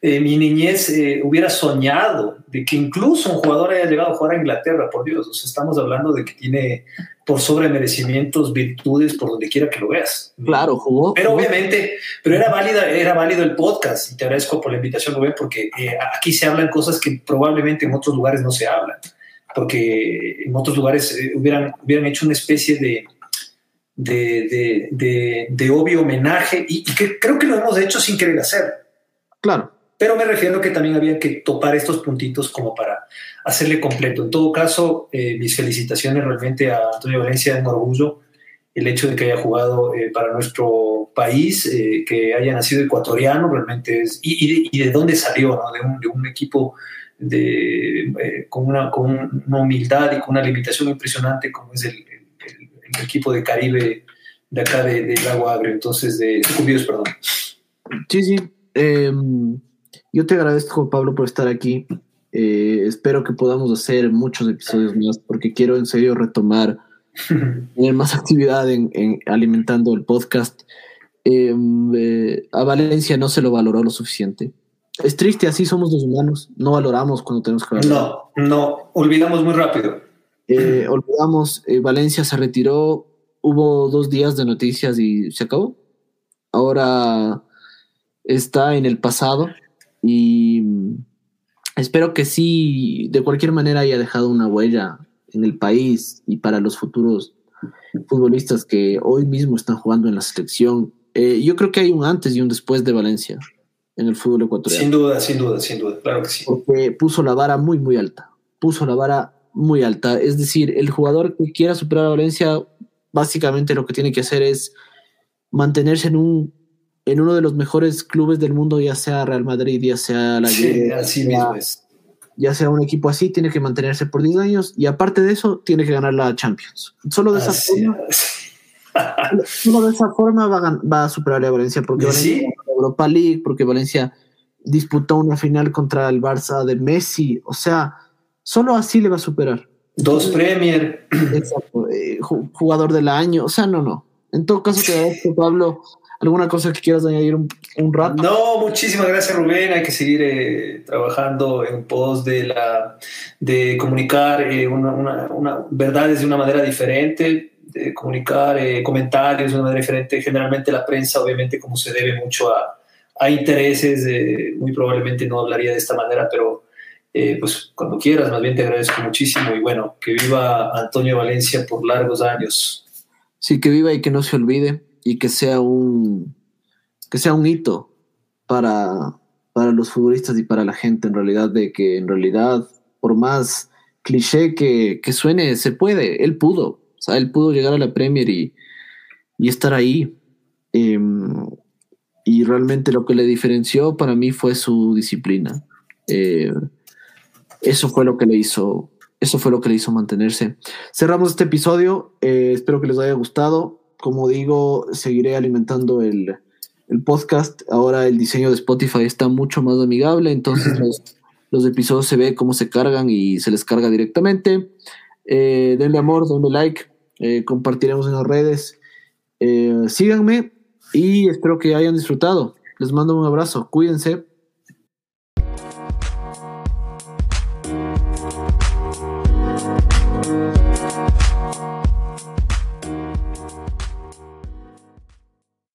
eh, mi niñez eh, hubiera soñado de que incluso un jugador haya llegado a jugar a Inglaterra, por Dios. O sea, estamos hablando de que tiene por sobre merecimientos, virtudes, por donde quiera que lo veas. Claro, jugó. Pero obviamente, pero era válida, era válido el podcast y te agradezco por la invitación, Rubén, porque eh, aquí se hablan cosas que probablemente en otros lugares no se hablan, porque en otros lugares hubieran, hubieran hecho una especie de, de, de, de, obvio homenaje y, y que creo que lo hemos hecho sin querer hacer. Claro. Pero me refiero que también había que topar estos puntitos como para hacerle completo. En todo caso, eh, mis felicitaciones realmente a Antonio Valencia, en orgullo el hecho de que haya jugado eh, para nuestro país, eh, que haya nacido ecuatoriano, realmente es, y, de, dónde salió, ¿no? de, un, equipo de, con, una, con, una, humildad y con una limitación impresionante como es el, equipo de Caribe de acá de, de Lago Agrio, entonces de Sucumbíos, perdón. Sí, sí. Yo te agradezco, Pablo, por estar aquí. Eh, espero que podamos hacer muchos episodios más porque quiero en serio retomar tener más actividad en, alimentando el podcast. Em, eh, a Valencia no se lo valoró lo suficiente. Es triste, así somos los humanos. No valoramos cuando tenemos que valorar. No, no, olvidamos muy rápido. Eh, olvidamos, Valencia se retiró, hubo dos días de noticias y se acabó. Ahora está en el pasado y espero que sí, de cualquier manera haya dejado una huella en el país y para los futuros futbolistas que hoy mismo están jugando en la selección. Eh, yo creo que hay un antes y un después de Valencia en el fútbol ecuatoriano. Sin duda, sin duda, sin duda, claro que sí. Porque puso la vara muy, muy alta. Puso la vara muy alta. Es decir, el jugador que quiera superar a Valencia, básicamente lo que tiene que hacer es mantenerse en un en uno de los mejores clubes del mundo, ya sea Real Madrid, ya sea la sí, así mismo es. ya sea un equipo así, tiene que mantenerse por 10 años y aparte de eso, tiene que ganar la Champions. Solo de esa forma. Solo de esa forma va a, superar a Valencia porque Valencia Europa League, porque Valencia disputó una final contra el Barça de Messi. O sea, solo así le va a superar. Dos Premier. Exacto, eh, jugador del año, o sea, no, no. En todo caso, te agradezco, Pablo. ¿Alguna cosa que quieras añadir un, rato? No, muchísimas gracias, Rubén. Hay que seguir eh, trabajando en pos de, la, de comunicar eh, una, una, una, verdades de una manera diferente, de comunicar comentarios de una manera diferente. Generalmente la prensa, obviamente, como se debe mucho a, a intereses, muy probablemente no hablaría de esta manera, pero eh, pues cuando quieras, más bien te agradezco muchísimo y bueno, que viva Antonio Valencia por largos años. Sí, que viva y que no se olvide y que sea un, que sea un hito para, para los futbolistas y para la gente en realidad, de que en realidad, por más cliché que, suene, se puede, él pudo, o sea, él pudo llegar a la Premier y, estar ahí. Em, y realmente lo que le diferenció para mí fue su disciplina. Eh, eso fue lo que le hizo, eso fue lo que le hizo mantenerse. Cerramos este episodio. Eh, espero que les haya gustado. Como digo, seguiré alimentando el, podcast. Ahora el diseño de Spotify está mucho más amigable, entonces los, episodios se ve cómo se cargan y se les carga directamente. Eh, denle amor, denle like, eh, compartiremos en las redes. síganme y espero que hayan disfrutado. Les mando un abrazo, cuídense.